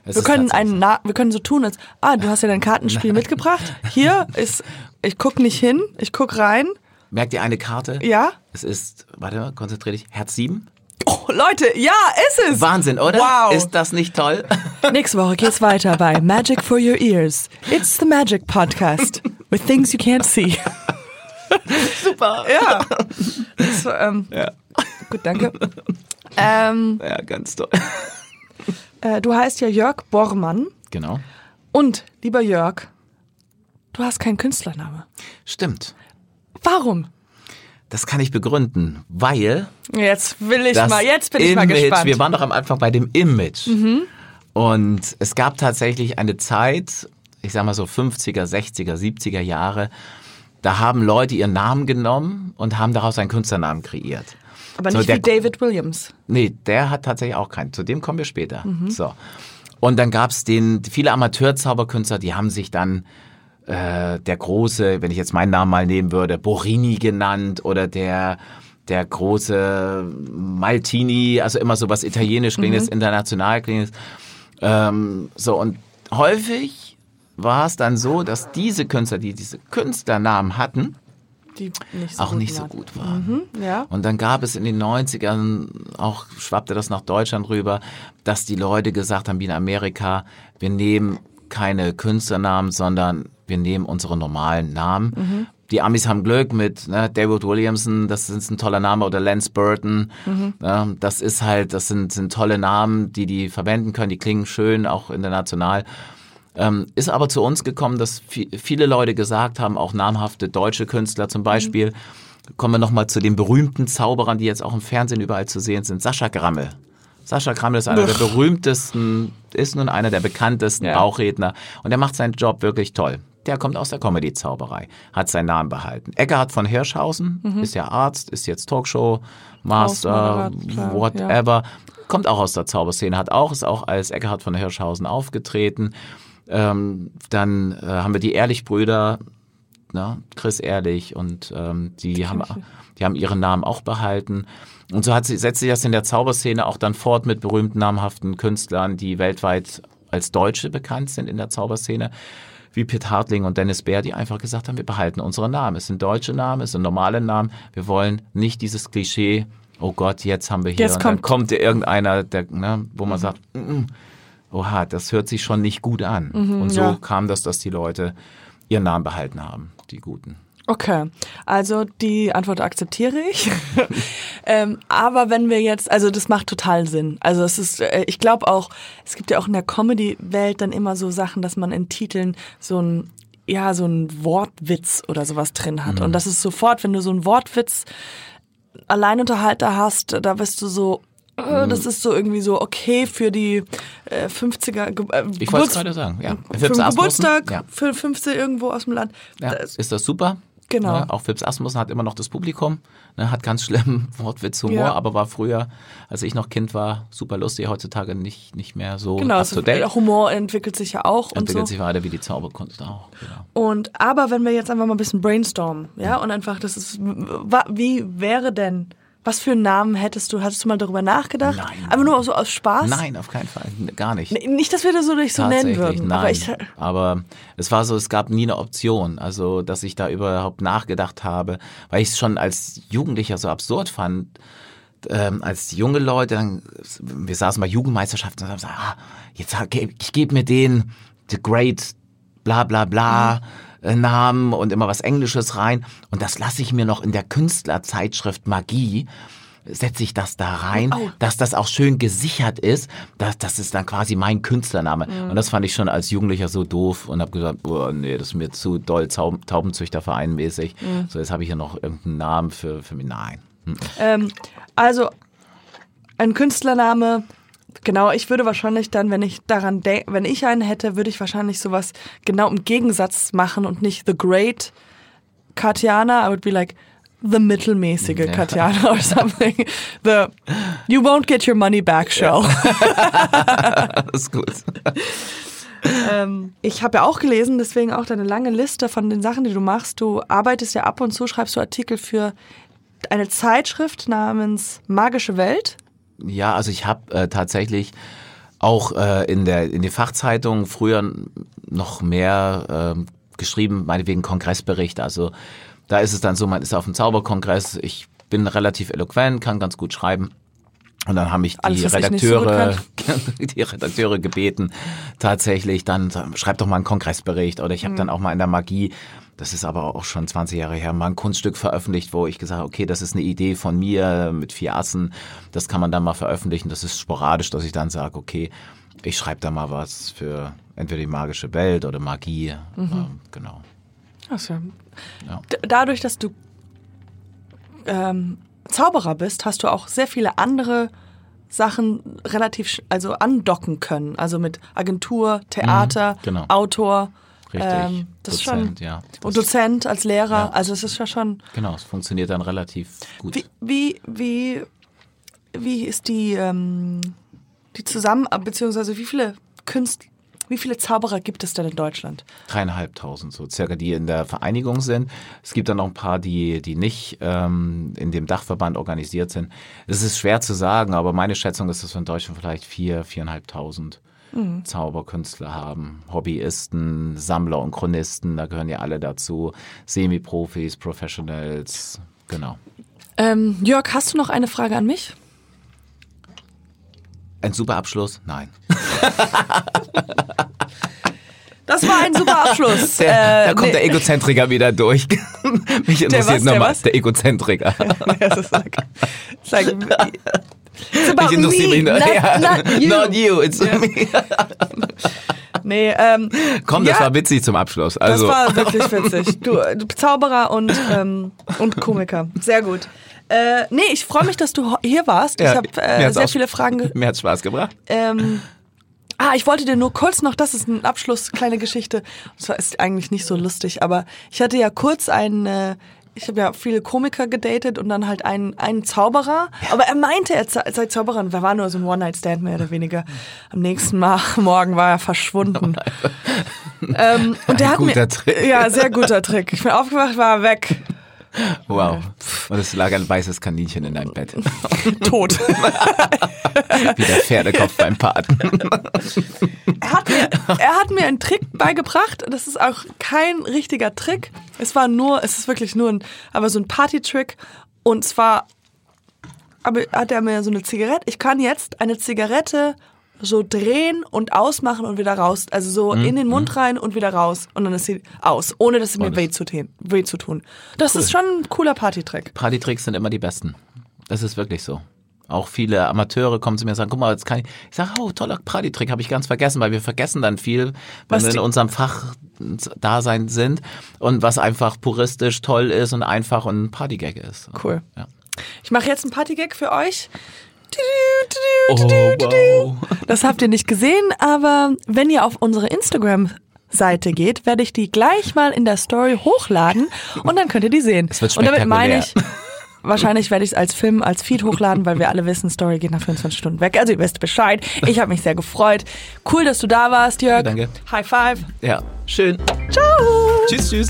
Es Wir können einen, Na wir können so tun, als ah, du hast ja dein Kartenspiel mitgebracht. Hier ist, ich guck nicht hin, ich guck rein. Merkt ihr eine Karte? Ja. Es ist, warte mal, konzentrier dich, Herz 7. Oh, Leute, ja, ist es. Wahnsinn, oder? Wow. Ist das nicht toll? Nächste Woche geht's weiter bei Magic for Your Ears. It's the Magic Podcast with things you can't see. Super. Ja. Das, ähm, Ja. Gut, danke. Ähm, Ja, ganz toll. äh, du heißt ja Jörg Bormann Genau. und lieber Jörg, du hast keinen Künstlername. Stimmt. Warum? Das kann ich begründen, weil Jetzt will ich mal, jetzt bin ich mal Image, gespannt. wir waren doch am Anfang bei dem Image. Und es gab tatsächlich eine Zeit, ich sag mal so 50er, 60er, 70er Jahre, da haben Leute ihren Namen genommen und haben daraus einen Künstlernamen kreiert. Aber So, nicht der- wie David Williams. Nee, der hat tatsächlich auch keinen. Zu dem kommen wir später. Mhm. So. Und dann gab's den, viele Amateurzauberkünstler, die haben sich dann äh, der große, wenn ich jetzt meinen Namen mal nehmen würde, Borini genannt oder der der große Maltini, also immer so was italienisch klingendes, Mhm. international klingendes. Ähm, so und häufig war es dann so, dass diese Künstler, die diese Künstlernamen hatten, Die nicht so auch nicht so gut waren. Mhm, ja. Und dann gab es in den 90ern, auch schwappte das nach Deutschland rüber, dass die Leute gesagt haben, wie in Amerika, wir nehmen keine Künstlernamen, sondern wir nehmen unsere normalen Namen. Die Amis haben Glück mit ne, David Williamson, das ist ein toller Name, oder Lance Burton. Ja, das ist halt, das sind, sind tolle Namen, die die verwenden können, die klingen schön, auch international. Ähm, ist aber zu uns gekommen, dass vi- viele Leute gesagt haben, auch namhafte deutsche Künstler zum Beispiel, kommen wir nochmal zu den berühmten Zauberern, die jetzt auch im Fernsehen überall zu sehen sind, Sascha Grammel. Sascha Grammel ist einer der berühmtesten, ist nun einer der bekanntesten Ja. Bauchredner und er macht seinen Job wirklich toll. Der kommt aus der Comedy-Zauberei, hat seinen Namen behalten. Eckhard von Hirschhausen ist ja Arzt, ist jetzt Talkshow-Master, whatever. Kommt auch aus der Zauberszene, hat auch, ist auch als Eckhard von Hirschhausen aufgetreten. Ähm, dann äh, haben wir die Ehrlich-Brüder, ne? Chris Ehrlich und ähm, die haben, die haben ihren Namen auch behalten. Und so hat sie, setzt sich das in der Zauberszene auch dann fort mit berühmten namhaften Künstlern, die weltweit als Deutsche bekannt sind in der Zauberszene, wie Pitt Hartling und Dennis Bär, die einfach gesagt haben, wir behalten unsere Namen. Es sind deutsche Namen, es sind normale Namen. Wir wollen nicht dieses Klischee, oh Gott, jetzt haben wir hier, Jetzt kommt- kommt irgendeiner, der, ne, wo man sagt, mm, mm, oha, das hört sich schon nicht gut an. und so ja. kam das, dass die Leute ihren Namen behalten haben, die Guten. Okay, also die Antwort akzeptiere ich. ähm, aber wenn wir jetzt, also das macht total Sinn. Also es ist, äh, ich glaube auch, es gibt ja auch in der Comedy-Welt dann immer so Sachen, dass man in Titeln so ein ja, so ein Wortwitz oder sowas drin hat. Und das ist sofort, wenn du so einen Wortwitz Alleinunterhalter hast, da bist du so, äh, das ist so irgendwie so okay für die äh, 50er Ge äh, Ich wollte es gerade sagen, ja. für Geburtstag, Ja. für 15 irgendwo aus dem Land. Ja, Das- ist das super? Genau. Ne, auch Phipps Asmussen hat immer noch das Publikum, ne, hat ganz schlimmen Wortwitz-Humor, Ja. aber war früher, als ich noch Kind war, super lustig, heutzutage nicht, nicht mehr so Genau, also Humor entwickelt sich ja auch und Entwickelt so. sich weiter wie die Zauberkunst auch. Genau. Und aber wenn wir jetzt einfach mal ein bisschen brainstormen, ja, und einfach, das ist, wie wäre denn, was für einen Namen hättest du, hattest du mal darüber nachgedacht? Nein. Einfach nur so aus Spaß? Nein, auf keinen Fall, gar nicht. Nicht, dass wir das so dich so nennen würden, nein. aber ich, aber es war so, es gab nie eine Option, also dass ich da überhaupt nachgedacht habe, weil ich es schon als Jugendlicher so absurd fand, ähm, als junge Leute, dann, wir saßen bei Jugendmeisterschaften und haben gesagt, ah, jetzt ich gebe mir den The Great bla bla bla äh, Namen und immer was Englisches rein und das lasse ich mir noch in der Künstlerzeitschrift Magie setze ich das da rein, Oh. dass das auch schön gesichert ist, dass das ist dann quasi mein Künstlername. Und das fand ich schon als Jugendlicher so doof und habe gesagt, boah, nee, das ist mir zu doll Taub Taubenzüchterverein mäßig. So, jetzt habe ich hier noch irgendeinen Namen für, für mich. Nein. Hm. ähm, also ein Künstlername, genau, ich würde wahrscheinlich dann, wenn ich daran denke, wenn ich einen hätte, würde ich wahrscheinlich sowas genau im Gegensatz machen und nicht The Great Katjana, I would be like the mittelmäßige Ja. Katjana or something. The You won't get your money back show. Das ist gut. Ähm, ich habe ja auch gelesen, deswegen auch deine lange Liste von den Sachen, die du machst. Du arbeitest ja ab und zu, schreibst du Artikel für eine Zeitschrift namens Magische Welt. Ja, also ich habe äh, tatsächlich auch äh, in der in den Fachzeitungen früher noch mehr ähm, geschrieben, meinetwegen Kongressbericht. Also da ist es dann so, man ist auf dem Zauberkongress, ich bin relativ eloquent, kann ganz gut schreiben. Und dann haben mich die Alles, nicht so Redakteure, die Redakteure gebeten, tatsächlich, dann schreib doch mal einen Kongressbericht. Oder ich habe dann auch mal in der Magie, das ist aber auch schon 20 Jahre her, mal ein Kunststück veröffentlicht, wo ich gesagt habe, okay, das ist eine Idee von mir mit vier Assen, das kann man dann mal veröffentlichen. Das ist sporadisch, dass ich dann sage, okay, ich schreibe da mal was für entweder die magische Welt oder Magie. Ähm, genau. Also, Ja. d- dadurch, dass du ähm, Zauberer bist, hast du auch sehr viele andere Sachen relativ also andocken können. Also mit Agentur, Theater, genau. Autor. Richtig. Ähm, das ist Dozent, schon, ja. Und Das- Dozent als Lehrer. Ja. Also es ist ja schon. Genau, es funktioniert dann relativ gut. Wie, wie, wie, wie ist die, ähm, die Zusammen, beziehungsweise wie viele Künst, wie viele Zauberer gibt es denn in Deutschland? dreieinhalbtausend so circa, die in der Vereinigung sind. Es gibt dann noch ein paar, die, die nicht ähm, in dem Dachverband organisiert sind. Es ist schwer zu sagen, aber meine Schätzung ist, dass wir in Deutschland vielleicht vier, viereinhalbtausend Zauberkünstler haben. Hobbyisten, Sammler und Chronisten, da gehören ja alle dazu. Semi-Profis, Professionals, genau. Ähm, Jörg, hast du noch eine Frage an mich? Ein super Abschluss? Nein. Das war ein super Abschluss. Der, Äh, da kommt nee. der Egozentriker wieder durch. Mich interessiert der nochmal. was? Der Egozentriker. Das ist like, it's like, it's about Ich interessiere mich me, nur. not, ja. not you. Not you, it's me. Nee, ähm, Komm, das Ja. war witzig zum Abschluss. das Also, war wirklich witzig. Du, du Zauberer und, ähm, und Komiker. Sehr gut. Äh, nee, ich freue mich, dass du hier warst. Ja, ich habe äh, sehr viele Fragen. ge- mir hat's Spaß gebracht. Ähm, ah, ich wollte dir nur kurz noch, das ist ein Abschluss, kleine Geschichte. Das war- ist eigentlich nicht so lustig, aber ich hatte ja kurz einen, äh, ich habe ja viele Komiker gedatet und dann halt einen, einen Zauberer. Aber er meinte, er sei Zauberer und er war nur so ein One-Night-Stand mehr oder weniger. Am nächsten Mal, Morgen war er verschwunden. ähm, und der Ein hat guter mir, Trick. Ja, sehr guter Trick. Ich bin aufgewacht, war er weg. Wow. Und es lag ein weißes Kaninchen in deinem Bett. Tot. Wie der Pferdekopf beim Paten. Er hat, mir, er hat mir einen Trick beigebracht. Das ist auch kein richtiger Trick. Es war nur, es ist wirklich nur ein, aber so ein Party-Trick. Und zwar aber hat er mir so eine Zigarette. Ich kann jetzt eine Zigarette so drehen und ausmachen und wieder raus. Also so Mhm, in den Mund rein und wieder raus. Und dann ist sie aus, ohne dass sie mir weh zu, tun, weh zu tun. Das ist schon ein cooler Party-Trick. Partytricks sind immer die besten. Das ist wirklich so. Auch viele Amateure kommen zu mir und sagen, guck mal, jetzt kann ich. Ich sage, oh, toller Partytrick, habe ich ganz vergessen, weil wir vergessen dann viel, wenn Was wir in unserem Fach Dasein sind und was einfach puristisch toll ist und einfach und ein Partygag ist. Cool. Ja. Ich mache jetzt einen Partygag für euch. Oh, wow. Das habt ihr nicht gesehen, aber wenn ihr auf unsere Instagram Seite geht, werde ich die gleich mal in der Story hochladen und dann könnt ihr die sehen. Es wird und damit meine ich, wahrscheinlich werde ich es als Film, als Feed hochladen, weil wir alle wissen, Story geht nach 25 Stunden weg. Also ihr wisst Bescheid. Ich habe mich sehr gefreut. Cool, dass du da warst, Jörg. Danke. High five. Ja, schön. Ciao. Tschüss, tschüss.